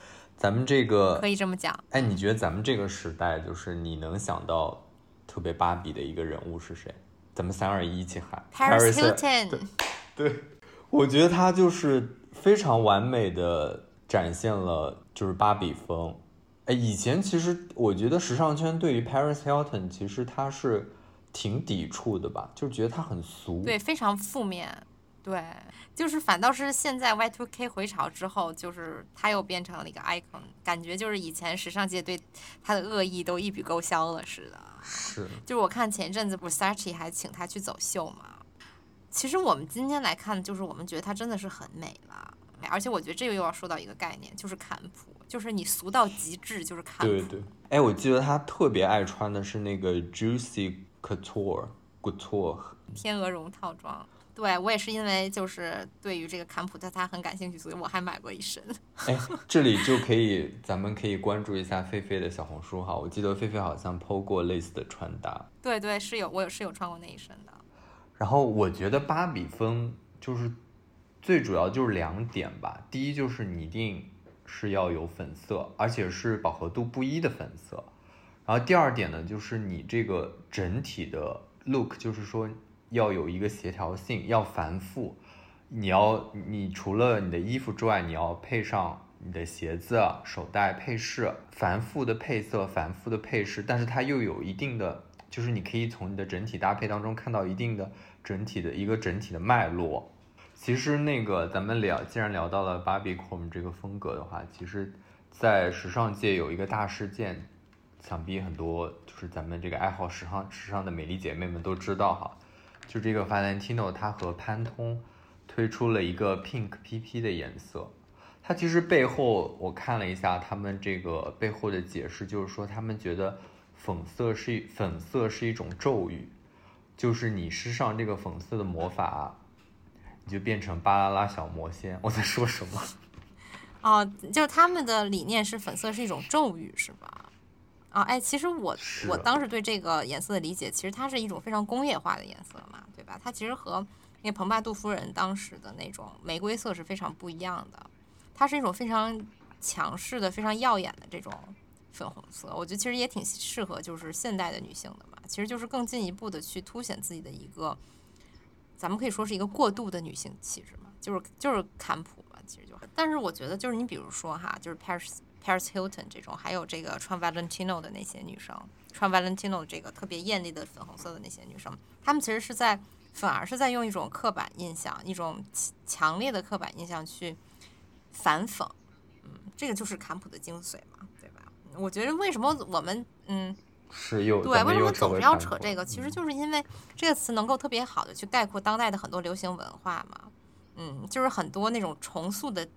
A: 咱们这个
B: 可以这么讲。
A: 哎，你觉得咱们这个时代，就是你能想到特别芭比的一个人物是谁？咱们三二一一起喊
B: ，Paris Hilton。
A: 对，我觉得他就是非常完美的。展现了就是芭比风，哎，以前其实我觉得时尚圈对于 Paris Hilton 其实他是挺抵触的吧，就觉得他很俗，
B: 对，非常负面，对，就是反倒是现在 Y2K 回潮之后，就是它又变成了一个 icon，感觉就是以前时尚界对他的恶意都一笔勾销了似的。
A: 是，
B: 就是我看前一阵子不是 Sachi 还请他去走秀嘛，其实我们今天来看，就是我们觉得它真的是很美了。而且我觉得这个又要说到一个概念，就是坎普，就是你俗到极致就是坎
A: 普。对对。哎，我记得他特别爱穿的是那个 Juicy Couture Couture
B: 天鹅绒套装。对我也是因为就是对于这个坎普他他很感兴趣，所以我还买过一身。
A: 哎，这里就可以咱们可以关注一下菲菲的小红书哈，我记得菲菲好像 PO 过类似的穿搭。
B: 对对，是有我有是有穿过那一身的。
A: 然后我觉得芭比风就是。最主要就是两点吧，第一就是你一定是要有粉色，而且是饱和度不一的粉色。然后第二点呢，就是你这个整体的 look，就是说要有一个协调性，要繁复。你要你除了你的衣服之外，你要配上你的鞋子、手袋、配饰，繁复的配色，繁复的配饰，但是它又有一定的，就是你可以从你的整体搭配当中看到一定的整体的一个整体的脉络。其实那个咱们聊，既然聊到了 Barbie Com 这个风格的话，其实，在时尚界有一个大事件，想必很多就是咱们这个爱好时尚时尚的美丽姐妹们都知道哈，就这个 Valentino 它和潘通推出了一个 Pink PP 的颜色，它其实背后我看了一下他们这个背后的解释，就是说他们觉得粉色是粉色是一种咒语，就是你施上这个粉色的魔法。你就变成巴啦啦小魔仙，我在说什么？
B: 哦，就是他们的理念是粉色是一种咒语，是吧？啊，哎，其实我我当时对这个颜色的理解，其实它是一种非常工业化的颜色嘛，对吧？它其实和那个蓬巴杜夫人当时的那种玫瑰色是非常不一样的，它是一种非常强势的、非常耀眼的这种粉红色。我觉得其实也挺适合就是现代的女性的嘛，其实就是更进一步的去凸显自己的一个，咱们可以说是一个过度的女性气质嘛，就是就是坎普嘛，其实就。但是我觉得就是你比如说哈，就是 Paris。Paris Hilton 这种，还有这个穿 Valentino 的那些女生，穿 Valentino 这个特别艳丽的粉红色的那些女生，她们其实是在，反而是在用一种刻板印象，一种强烈的刻板印象去反讽，嗯，这个就是坎普的精髓嘛，对吧？我觉得为什么我们，嗯，
A: 是又
B: 对，为什么总是要
A: 扯
B: 扯这个？其实就是因为这个词能够特别好的去概括当代的很多流行文化嘛，嗯，就是很多那种重塑的。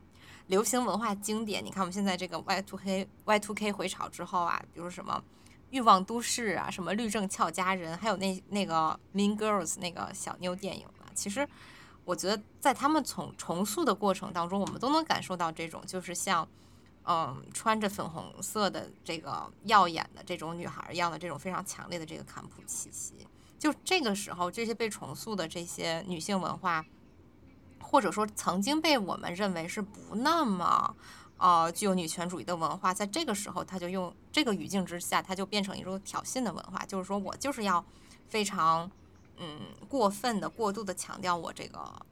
B: 流行文化经典，你看我们现在这个 Y two K Y two K 回潮之后啊，比如什么《欲望都市》啊，什么《律政俏佳人》，还有那那个 Mean Girls 那个小妞电影啊，其实我觉得在他们重重塑的过程当中，我们都能感受到这种就是像嗯穿着粉红色的这个耀眼的这种女孩一样的这种非常强烈的这个坎普气息。就这个时候，这些被重塑的这些女性文化。或者说，曾经被我们认为是不那么，呃，具有女权主义的文化，在这个时候，他就用这个语境之下，它就变成一种挑衅的文化，就是说我就是要非常，嗯，过分的、过度的强调我这个，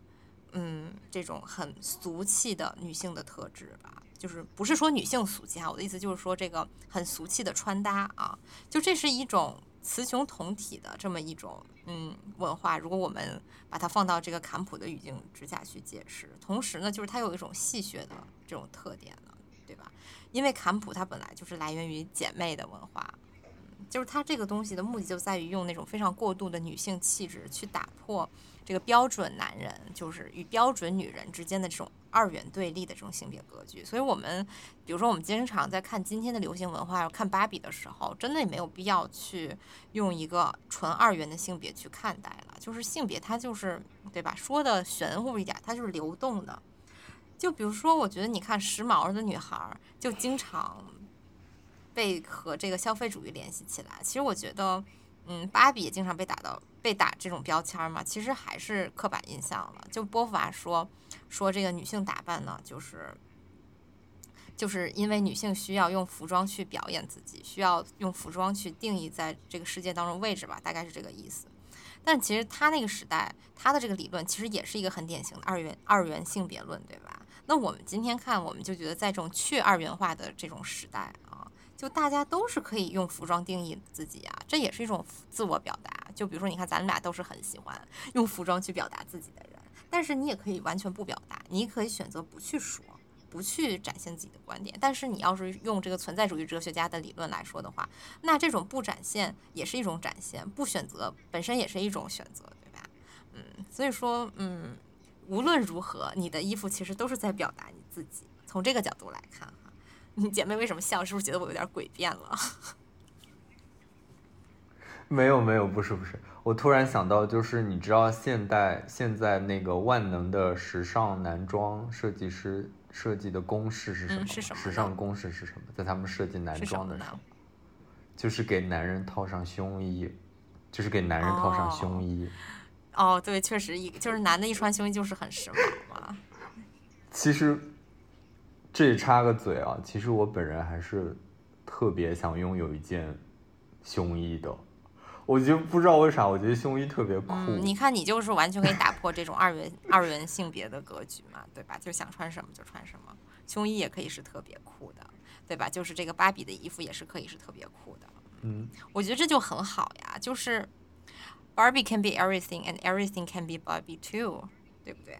B: 嗯，这种很俗气的女性的特质吧，就是不是说女性俗气哈，我的意思就是说这个很俗气的穿搭啊，就这是一种。雌雄同体的这么一种嗯文化，如果我们把它放到这个坎普的语境之下去解释，同时呢，就是它有一种戏谑的这种特点呢，对吧？因为坎普它本来就是来源于姐妹的文化，就是它这个东西的目的就在于用那种非常过度的女性气质去打破。这个标准男人就是与标准女人之间的这种二元对立的这种性别格局，所以我们比如说我们经常在看今天的流行文化，看芭比的时候，真的也没有必要去用一个纯二元的性别去看待了。就是性别它就是对吧？说的玄乎一点，它就是流动的。就比如说，我觉得你看时髦的女孩就经常被和这个消费主义联系起来。其实我觉得。嗯，芭比也经常被打到被打这种标签嘛，其实还是刻板印象了。就波伏娃说说这个女性打扮呢，就是就是因为女性需要用服装去表演自己，需要用服装去定义在这个世界当中位置吧，大概是这个意思。但其实他那个时代，他的这个理论其实也是一个很典型的二元二元性别论，对吧？那我们今天看，我们就觉得在这种去二元化的这种时代。就大家都是可以用服装定义自己啊，这也是一种自我表达。就比如说，你看咱们俩都是很喜欢用服装去表达自己的人，但是你也可以完全不表达，你可以选择不去说，不去展现自己的观点。但是你要是用这个存在主义哲学家的理论来说的话，那这种不展现也是一种展现，不选择本身也是一种选择，对吧？嗯，所以说，嗯，无论如何，你的衣服其实都是在表达你自己。从这个角度来看。你姐妹为什么笑？是不是觉得我有点诡辩了？
A: 没有没有，不是不是，我突然想到，就是你知道现代现在那个万能的时尚男装设计师设计的公式是什么？
B: 是什么？
A: 时尚公式是什么？在他们设计男装的时候，就是给男人套上胸衣，就是给男人套上胸衣。
B: 哦，对，确实一就是男的一穿胸衣就是很时髦嘛。
A: 其实。这里插个嘴啊，其实我本人还是特别想拥有一件胸衣的。我就不知道为啥，我觉得胸衣特别酷。
B: 你看，你就是完全可以打破这种二元二元性别的格局嘛，对吧？就想穿什么就穿什么，胸衣也可以是特别酷的，对吧？就是这个芭比的衣服也是可以是特别酷的。
A: 嗯，
B: 我觉得这就很好呀，就是 Barbie can be everything and everything can be Barbie too，对不对？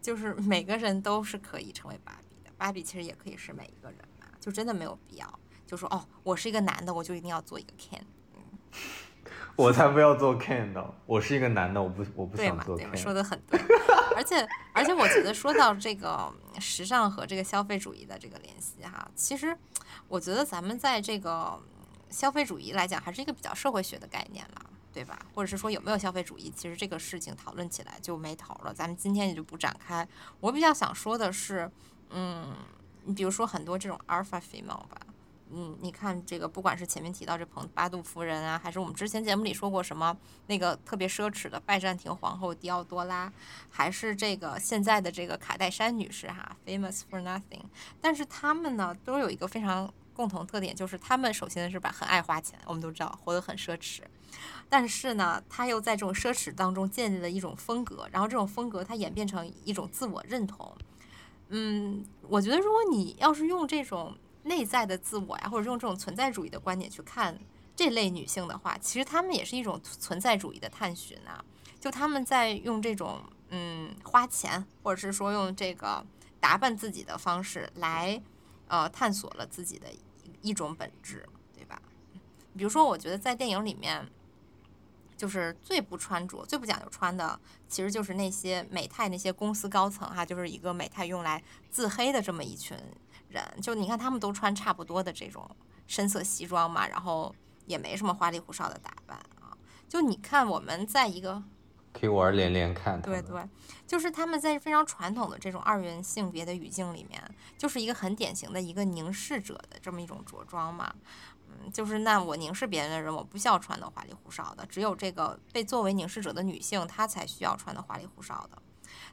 B: 就是每个人都是可以成为芭比。芭比其实也可以是每一个人嘛，就真的没有必要，就说哦，我是一个男的，我就一定要做一个 Ken。嗯，
A: 我才不要做 Ken 呢，我是一个男的，我不我不想做
B: Ken。说的很对，而且而且我觉得说到这个时尚和这个消费主义的这个联系哈，其实我觉得咱们在这个消费主义来讲，还是一个比较社会学的概念了，对吧？或者是说有没有消费主义，其实这个事情讨论起来就没头了，咱们今天也就不展开。我比较想说的是。嗯，你比如说很多这种 alpha female 吧，嗯，你看这个，不管是前面提到这蓬八度夫人啊，还是我们之前节目里说过什么那个特别奢侈的拜占庭皇后迪奥多拉，还是这个现在的这个卡戴珊女士哈，famous for nothing，但是她们呢都有一个非常共同特点，就是他们首先是吧很爱花钱，我们都知道活得很奢侈，但是呢他又在这种奢侈当中建立了一种风格，然后这种风格它演变成一种自我认同。嗯，我觉得如果你要是用这种。内在的自我呀，或者用这种存在主义的观点去看这类女性的话，其实她们也是一种存在主义的探寻啊。就她们在用这种嗯花钱，或者是说用这个打扮自己的方式来呃探索了自己的一种本质，对吧？比如说，我觉得在电影里面，就是最不穿着、最不讲究穿的，其实就是那些美泰那些公司高层哈，就是一个美泰用来自黑的这么一群。人就你看，他们都穿差不多的这种深色西装嘛，然后也没什么花里胡哨的打扮啊。就你看，我们在一个
A: 可以玩连连看，
B: 对对，就是他们在非常传统的这种二元性别的语境里面，就是一个很典型的一个凝视者的这么一种着装嘛。就是那我凝视别人的人，我不需要穿的花里胡哨的，只有这个被作为凝视者的女性，她才需要穿的花里胡哨的。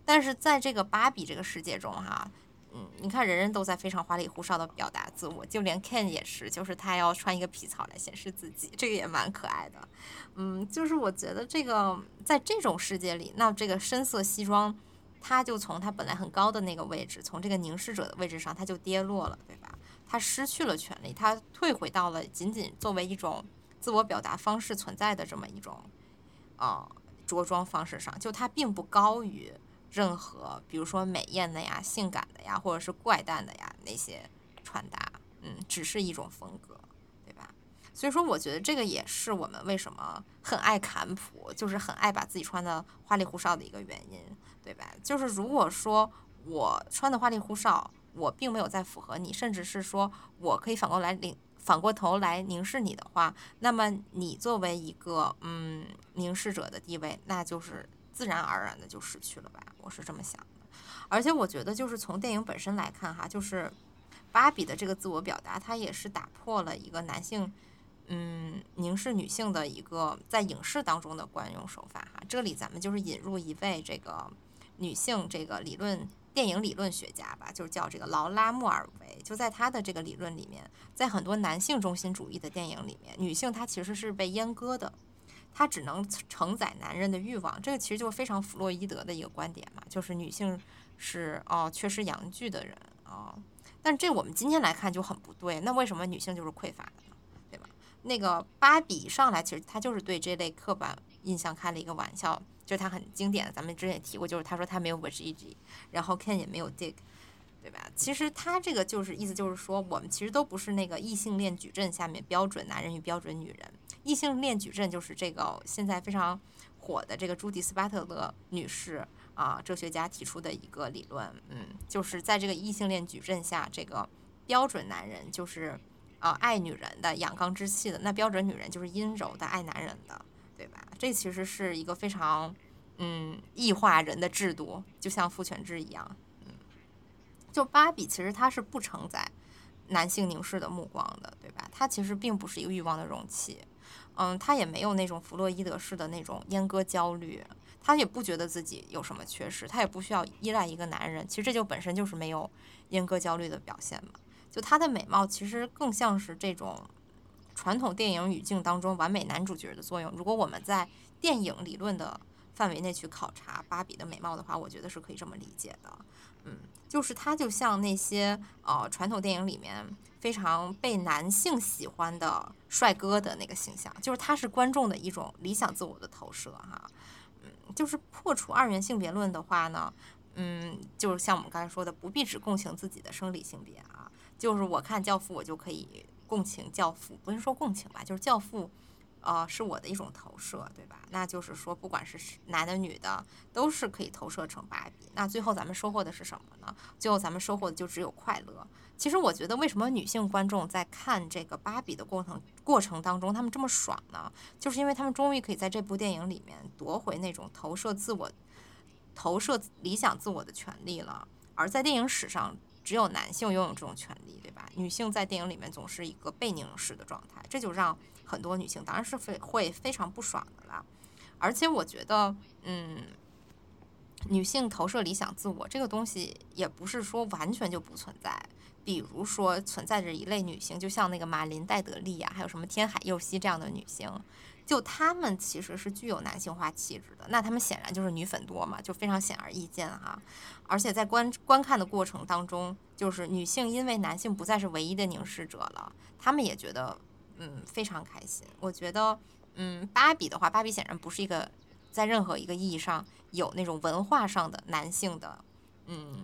B: 但是在这个芭比这个世界中，哈。嗯，你看，人人都在非常花里胡哨的表达自我，就连 Ken 也是，就是他要穿一个皮草来显示自己，这个也蛮可爱的。嗯，就是我觉得这个在这种世界里，那这个深色西装，它就从它本来很高的那个位置，从这个凝视者的位置上，它就跌落了，对吧？他失去了权利，他退回到了仅仅作为一种自我表达方式存在的这么一种啊着装方式上，就它并不高于。任何，比如说美艳的呀、性感的呀，或者是怪诞的呀，那些穿搭，嗯，只是一种风格，对吧？所以说，我觉得这个也是我们为什么很爱坎普，就是很爱把自己穿的花里胡哨的一个原因，对吧？就是如果说我穿的花里胡哨，我并没有在符合你，甚至是说我可以反过来领，反过头来凝视你的话，那么你作为一个嗯凝视者的地位，那就是。自然而然的就失去了吧，我是这么想的。而且我觉得，就是从电影本身来看，哈，就是芭比的这个自我表达，它也是打破了一个男性，嗯，凝视女性的一个在影视当中的惯用手法，哈。这里咱们就是引入一位这个女性这个理论电影理论学家吧，就是叫这个劳拉·莫尔维。就在他的这个理论里面，在很多男性中心主义的电影里面，女性她其实是被阉割的。她只能承载男人的欲望，这个其实就非常弗洛伊德的一个观点嘛，就是女性是哦缺失阳具的人啊。但这我们今天来看就很不对，那为什么女性就是匮乏的呢？对吧？那个芭比上来其实她就是对这类刻板印象开了一个玩笑，就是她很经典的，咱们之前也提过，就是他说他没有 virginity，然后 Ken 也没有 dick，对吧？其实他这个就是意思就是说，我们其实都不是那个异性恋矩阵下面标准男人与标准女人。异性恋矩阵就是这个现在非常火的这个朱迪斯巴特勒女士啊，哲学家提出的一个理论，嗯，就是在这个异性恋矩阵下，这个标准男人就是啊爱女人的阳刚之气的，那标准女人就是阴柔的爱男人的，这其实是一个非常嗯异化人的制度，就像父权制一样，嗯，就芭比其实它是不承载男性凝视的目光的，对吧？它其实并不是一个欲望的容器。嗯，他也没有那种弗洛伊德式的那种阉割焦虑，他也不觉得自己有什么缺失，他也不需要依赖一个男人。其实这就本身就是没有阉割焦虑的表现嘛。就他的美貌其实更像是这种传统电影语境当中完美男主角的作用。如果我们在电影理论的范围内去考察芭比的美貌的话，我觉得是可以这么理解的。嗯，就是他就像那些呃传统电影里面非常被男性喜欢的帅哥的那个形象，就是他是观众的一种理想自我的投射哈。嗯，就是破除二元性别论的话呢，嗯，就是像我们刚才说的，不必只共情自己的生理性别啊，就是我看教父我就可以共情教父，不是说共情吧，就是教父。呃，是我的一种投射，对吧？那就是说，不管是男的女的，都是可以投射成芭比。那最后咱们收获的是什么呢？最后咱们收获的就只有快乐。其实我觉得，为什么女性观众在看这个芭比的过程过程当中，他们这么爽呢？就是因为他们终于可以在这部电影里面夺回那种投射自我、投射理想自我的权利了。而在电影史上，只有男性拥有这种权利，对吧？女性在电影里面总是一个被凝视的状态，这就让很多女性当然是非会非常不爽的啦。而且我觉得，嗯，女性投射理想自我这个东西也不是说完全就不存在。比如说，存在着一类女性，就像那个马林戴德利呀，还有什么天海佑希这样的女性，就他们其实是具有男性化气质的。那他们显然就是女粉多嘛，就非常显而易见哈。而且在观观看的过程当中，就是女性因为男性不再是唯一的凝视者了，她们也觉得嗯非常开心。我觉得嗯，芭比的话，芭比显然不是一个在任何一个意义上有那种文化上的男性的嗯。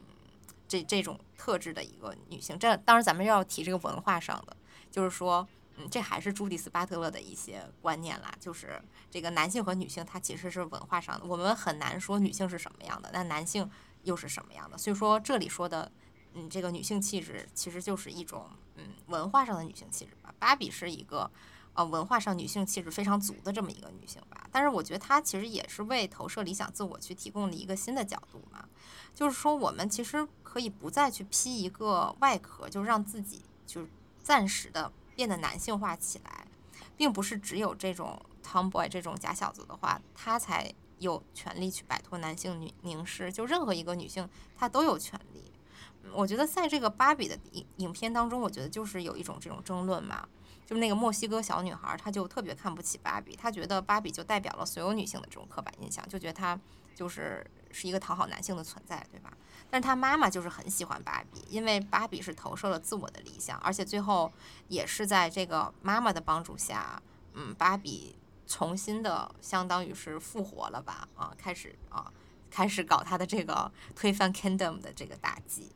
B: 这这种特质的一个女性，这当然咱们要提这个文化上的，就是说，嗯，这还是朱迪斯巴特勒的一些观念啦，就是这个男性和女性，它其实是文化上的，我们很难说女性是什么样的，那男性又是什么样的，所以说这里说的，嗯，这个女性气质其实就是一种，嗯，文化上的女性气质吧。芭比是一个。呃，文化上女性气质非常足的这么一个女性吧，但是我觉得她其实也是为投射理想自我去提供了一个新的角度嘛，就是说我们其实可以不再去披一个外壳，就让自己就暂时的变得男性化起来，并不是只有这种 tomboy 这种假小子的话，他才有权利去摆脱男性女凝视，就任何一个女性她都有权利。我觉得在这个芭比的影影片当中，我觉得就是有一种这种争论嘛。就是那个墨西哥小女孩，她就特别看不起芭比，她觉得芭比就代表了所有女性的这种刻板印象，就觉得她就是是一个讨好男性的存在，对吧？但是她妈妈就是很喜欢芭比，因为芭比是投射了自我的理想，而且最后也是在这个妈妈的帮助下，嗯，芭比重新的相当于是复活了吧？啊，开始啊，开始搞她的这个推翻 Kingdom 的这个大计。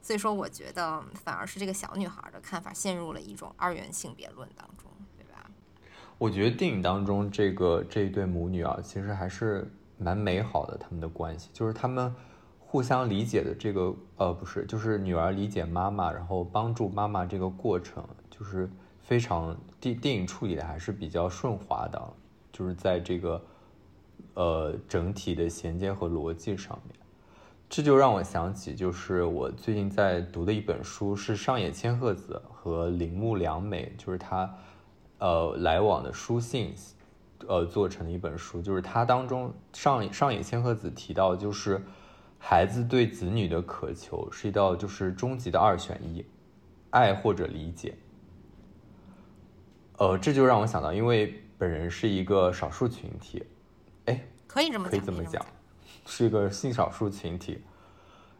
B: 所以说，我觉得反而是这个小女孩的看法陷入了一种二元性别论当中，对吧？
A: 我觉得电影当中这个这一对母女啊，其实还是蛮美好的，他们的关系就是他们互相理解的这个呃，不是，就是女儿理解妈妈，然后帮助妈妈这个过程，就是非常电电影处理的还是比较顺滑的，就是在这个呃整体的衔接和逻辑上面。这就让我想起，就是我最近在读的一本书，是上野千鹤子和铃木良美，就是他，呃，来往的书信，呃，做成的一本书。就是它当中上上野千鹤子提到，就是孩子对子女的渴求是一道就是终极的二选一，爱或者理解。呃，这就让我想到，因为本人是一个少数群体，哎，
B: 可以这么
A: 可以这么讲。是一个性少数群体，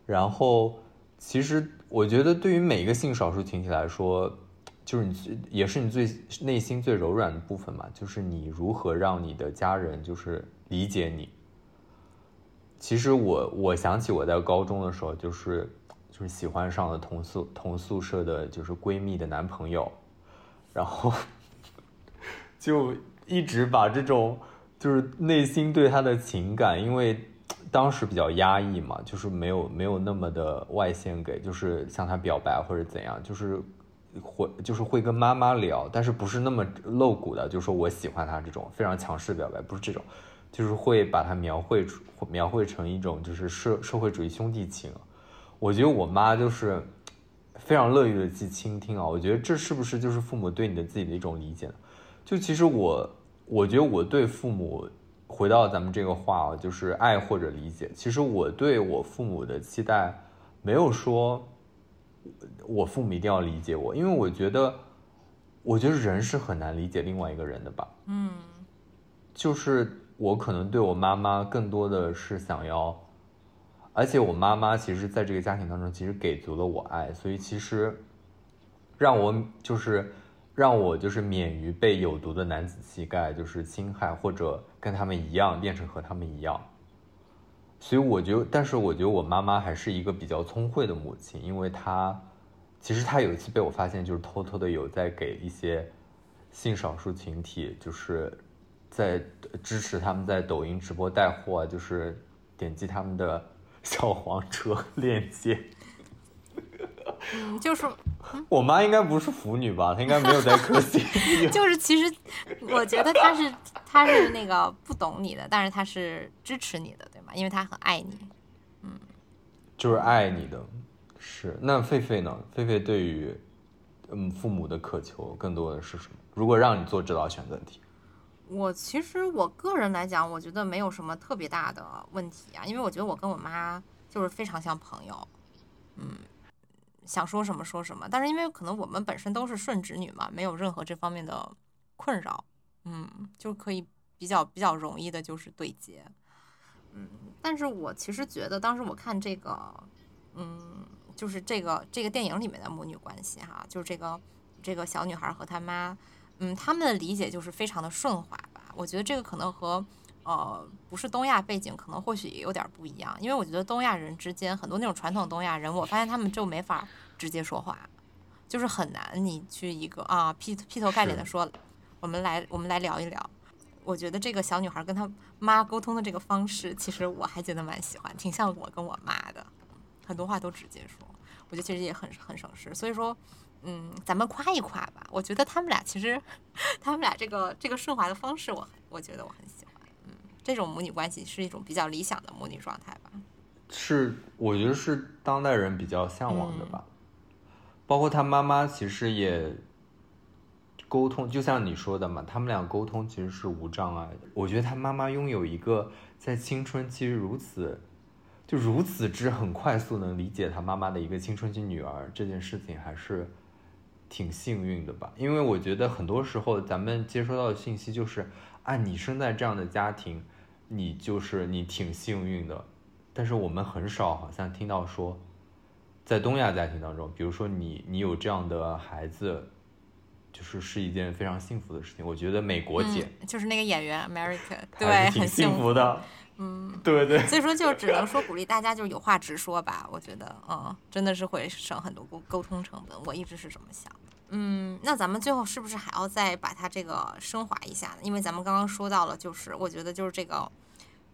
A: 然后其实我觉得对于每一个性少数群体来说，就是你也是你最内心最柔软的部分嘛，就是你如何让你的家人就是理解你。其实我我想起我在高中的时候，就是就是喜欢上了同宿同宿舍的就是闺蜜的男朋友，然后 就一直把这种就是内心对他的情感，因为。当时比较压抑嘛，就是没有没有那么的外献给，就是向他表白或者怎样，就是会就是会跟妈妈聊，但是不是那么露骨的，就是说我喜欢他这种非常强势的表白，不是这种，就是会把它描绘出描绘成一种就是社社会主义兄弟情。我觉得我妈就是非常乐于的去倾听啊，我觉得这是不是就是父母对你的自己的一种理解？就其实我我觉得我对父母。回到咱们这个话啊，就是爱或者理解。其实我对我父母的期待，没有说，我父母一定要理解我，因为我觉得，我觉得人是很难理解另外一个人的吧。
B: 嗯，
A: 就是我可能对我妈妈更多的是想要，而且我妈妈其实在这个家庭当中，其实给足了我爱，所以其实让我就是。让我就是免于被有毒的男子气概就是侵害，或者跟他们一样变成和他们一样。所以我觉得，但是我觉得我妈妈还是一个比较聪慧的母亲，因为她其实她有一次被我发现，就是偷偷的有在给一些性少数群体，就是在支持他们在抖音直播带货，就是点击他们的 小黄车 链接。
B: 嗯，就是，
A: 我妈应该不是腐女吧？她应该没有在磕 CP。
B: 就是其实，我觉得她是她是那个不懂你的，但是她是支持你的？因为他很爱你。嗯，
A: 就是爱你的，是，那狒狒呢？狒狒对于嗯父母的渴求更多的是什么？如果让你做这道选择题，
B: 我其实我个人来讲，我觉得没有什么特别大的问题啊，因为我觉得我跟我妈就是非常像朋友，嗯，想说什么说什么。但是因为可能我们本身都是顺直女嘛，没有任何这方面的困扰，嗯，就可以比较比较容易的就是对接，嗯。但是我其实觉得当时我看这个，嗯，就是这个这个电影里面的母女关系哈，就是这个这个小女孩和她妈。嗯，他们的理解就是非常的顺滑吧。我觉得这个可能和呃不是东亚背景，可能或许也有点不一样。因为我觉得东亚人之间很多那种传统东亚人，我发现他们就没法直接说话，就是很难你去一个啊劈劈头盖脸的说，我们来我们来聊一聊。我觉得这个小女孩跟她妈沟通的这个方式，其实我还觉得蛮喜欢，挺像我跟我妈的，很多话都直接说。我觉得其实也很很省事，所以说。嗯，咱们夸一夸吧。我觉得他们俩其实，他们俩这个这个顺滑的方式，我我觉得我很喜欢。嗯，这种母女关系是一种比较理想的母女状态吧。
A: 是，我觉得是当代人比较向往的吧。包括他妈妈其实也沟通，就像你说的嘛，他们俩沟通其实是无障碍的。我觉得他妈妈拥有一个在青春期如此就如此之很快速能理解他妈妈的一个青春期女儿这件事情，还是。挺幸运的吧，因为我觉得很多时候咱们接收到的信息就是，啊，你生在这样的家庭，你就是你挺幸运的。但是我们很少好像听到说，在东亚家庭当中，比如说你你有这样的孩子，就是是一件非常幸福的事情。我觉得美国姐
B: 就是那个演员 America，对，
A: 挺幸福的。
B: 嗯，
A: 对对。
B: 所以说就只能说鼓励大家就是有话直说吧。我觉得，嗯，真的是会省很多沟沟通成本。我一直是这么想。嗯，那咱们最后是不是还要再把它这个升华一下呢？因为咱们刚刚说到了，就是我觉得就是这个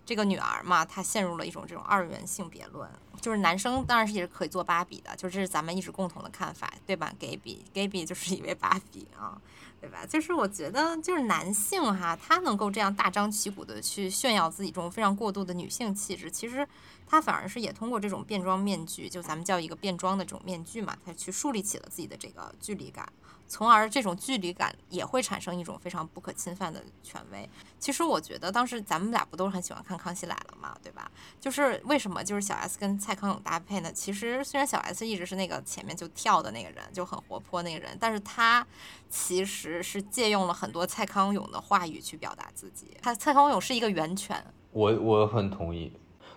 B: 这个女儿嘛，她陷入了一种这种二元性别论，就是男生当然是也是可以做芭比的，就这是咱们一直共同的看法，对吧？Gaby Gaby 就是一位芭比啊，对吧？就是我觉得就是男性哈，他能够这样大张旗鼓的去炫耀自己这种非常过度的女性气质，其实。他反而是也通过这种变装面具，就咱们叫一个变装的这种面具嘛，他去树立起了自己的这个距离感，从而这种距离感也会产生一种非常不可侵犯的权威。其实我觉得当时咱们俩不都是很喜欢看《康熙来了》嘛，对吧？就是为什么就是小 S 跟蔡康永搭配呢？其实虽然小 S 一直是那个前面就跳的那个人，就很活泼那个人，但是他其实是借用了很多蔡康永的话语去表达自己。他蔡康永是一个源泉，
A: 我我很同意。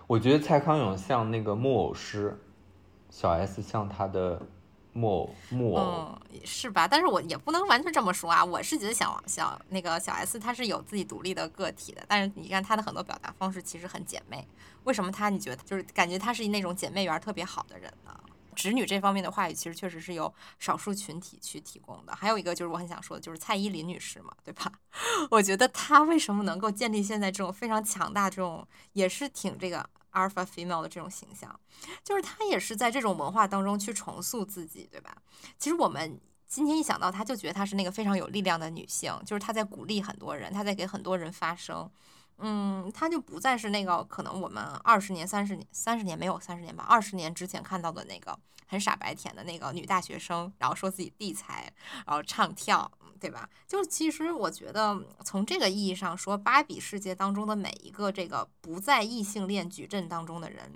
A: 我觉得蔡康永像那个木偶师，小 S 像他的木偶木
B: 偶，是吧？但是我也不能完全这么说啊。我是觉得小小那个小 S 她是有自己独立的个体的，但是你看他的很多表达方式其实很姐妹。为什么他你觉得就是感觉他是那种姐妹缘特别好的人呢？直女这方面的话语其实确实是由少数群体去提供的。还有一个就是我很想说的，就是蔡依林女士嘛，对吧？我觉得她为什么能够建立现在这种非常强大这种，也是挺这个 alpha female 的这种形象，就是她也是在这种文化当中去重塑自己，对吧？其实我们今天一想到她，就觉得她是那个非常有力量的女性，就是她在鼓励很多人，她在给很多人发声。嗯，她就不再是那个可能我们二十年、三十年、三十年没有三十年吧，二十年之前看到的那个很傻白甜的那个女大学生，然后说自己地才，然后唱跳，对吧？就其实我觉得从这个意义上说，芭比世界当中的每一个这个不在异性恋矩阵当中的人，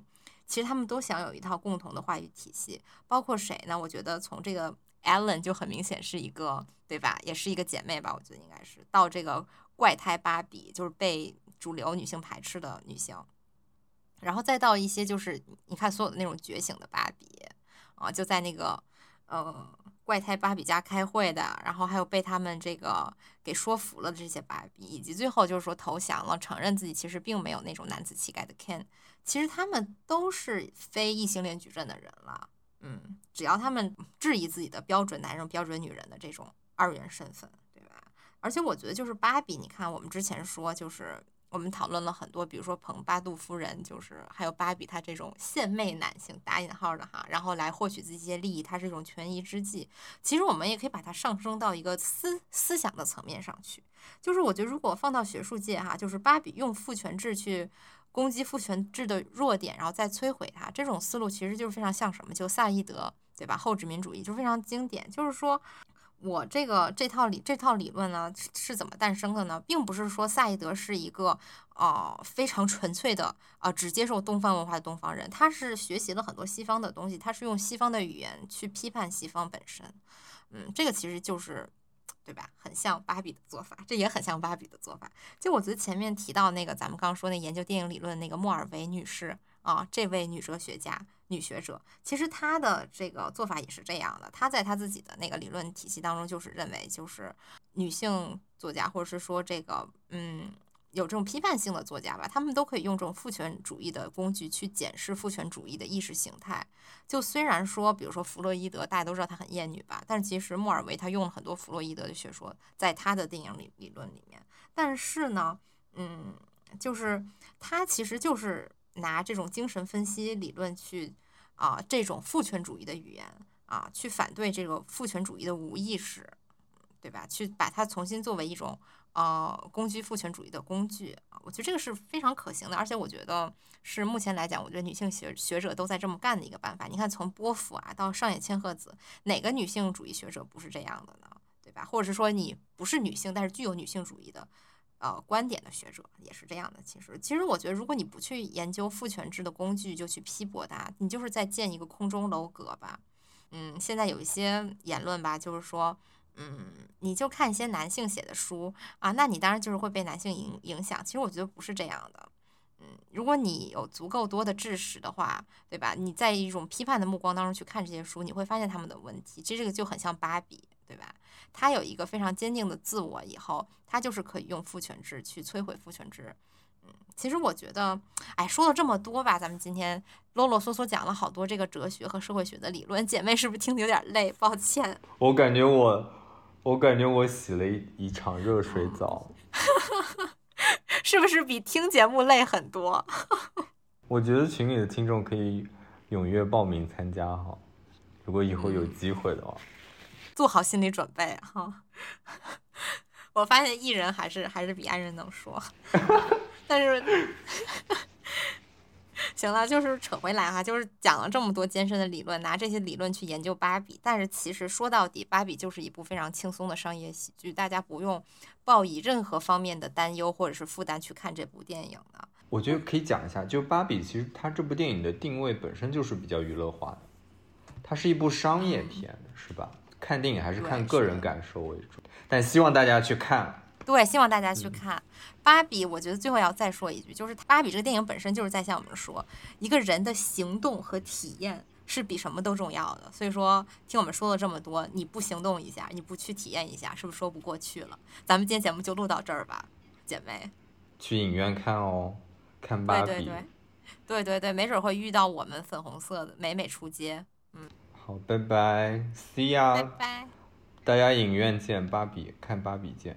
B: 其实他们都享有一套共同的话语体系，包括谁呢？我觉得从这个 Ellen 就很明显是一个，对吧？也是一个姐妹吧？我觉得应该是到这个怪胎芭比，就是被。主流女性排斥的女性，然后再到一些就是你看所有的那种觉醒的芭比啊，就在那个呃怪胎芭比家开会的，然后还有被他们这个给说服了的这些芭比，以及最后就是说投降了，承认自己其实并没有那种男子气概的 Ken，其实他们都是非异性恋矩阵的人了。嗯，只要他们质疑自己的标准男人、标准女人的这种二元身份，对吧？而且我觉得就是芭比，你看我们之前说就是。我们讨论了很多，比如说彭巴杜夫人，就是还有芭比她这种献媚男性打引号的哈，然后来获取自己一些利益，它是一种权宜之计。其实我们也可以把它上升到一个思思想的层面上去，就是我觉得如果放到学术界哈，就是芭比用父权制去攻击父权制的弱点，然后再摧毁它，这种思路其实就是非常像什么？就萨义德对吧？后殖民主义就非常经典，就是说。我这个这套理这套理论呢是怎么诞生的呢？并不是说萨义德是一个呃非常纯粹的呃只接受东方文化的东方人，他是学习了很多西方的东西，他是用西方的语言去批判西方本身。嗯，这个其实就是对吧？很像芭比的做法，这也很像芭比的做法。就我觉得前面提到那个咱们刚说那研究电影理论那个莫尔维女士啊，这位女哲学家。女学者其实她的这个做法也是这样的，她在她自己的那个理论体系当中，就是认为就是女性作家或者是说这个嗯有这种批判性的作家吧，他们都可以用这种父权主义的工具去检视父权主义的意识形态。就虽然说，比如说弗洛伊德，大家都知道他很厌女吧，但其实莫尔维他用了很多弗洛伊德的学说在他的电影理理论里面。但是呢，嗯，就是他其实就是。拿这种精神分析理论去啊，这种父权主义的语言啊，去反对这个父权主义的无意识，对吧？去把它重新作为一种呃攻击父权主义的工具啊，我觉得这个是非常可行的，而且我觉得是目前来讲，我觉得女性学学者都在这么干的一个办法。你看，从波伏啊到上野千鹤子，哪个女性主义学者不是这样的呢？对吧？或者是说你不是女性，但是具有女性主义的？呃，观点的学者也是这样的。其实，其实我觉得，如果你不去研究父权制的工具，就去批驳它，你就是在建一个空中楼阁吧。嗯，现在有一些言论吧，就是说，嗯，你就看一些男性写的书啊，那你当然就是会被男性影影响。其实我觉得不是这样的。嗯，如果你有足够多的知识的话，对吧？你在一种批判的目光当中去看这些书，你会发现他们的问题。其实这个就很像芭比。对吧？他有一个非常坚定的自我，以后他就是可以用父权制去摧毁父权制。嗯，其实我觉得，哎，说了这么多吧，咱们今天啰啰嗦嗦讲了好多这个哲学和社会学的理论，姐妹是不是听得有点累？抱歉。
A: 我感觉我，我感觉我洗了一一场热水澡，
B: 是不是比听节目累很多？
A: 我觉得群里的听众可以踊跃报名参加哈，如果以后有机会的话。
B: 做好心理准备哈，我发现艺人还是还是比爱人能说，但是 行了，就是扯回来哈，就是讲了这么多艰深的理论，拿这些理论去研究芭比，但是其实说到底，芭比就是一部非常轻松的商业喜剧，大家不用抱以任何方面的担忧或者是负担去看这部电影的。
A: 我觉得可以讲一下，就芭比其实它这部电影的定位本身就是比较娱乐化的，它是一部商业片，是吧？看电影还是看个人感受为主，但希望大家去看。
B: 对，希望大家去看《芭比》。我觉得最后要再说一句，就是《芭比》这个电影本身就是在向我们说，一个人的行动和体验是比什么都重要的。所以说，听我们说了这么多，你不行动一下，你不去体验一下，是不是说不过去了？咱们今天节目就录到这儿吧，姐妹。
A: 去影院看哦，看《芭
B: 比》。对对对，对对对，没准会遇到我们粉红色的美美出街。嗯。
A: 好，拜拜，See ya，
B: 拜拜，
A: 大家影院见，芭比看芭比见。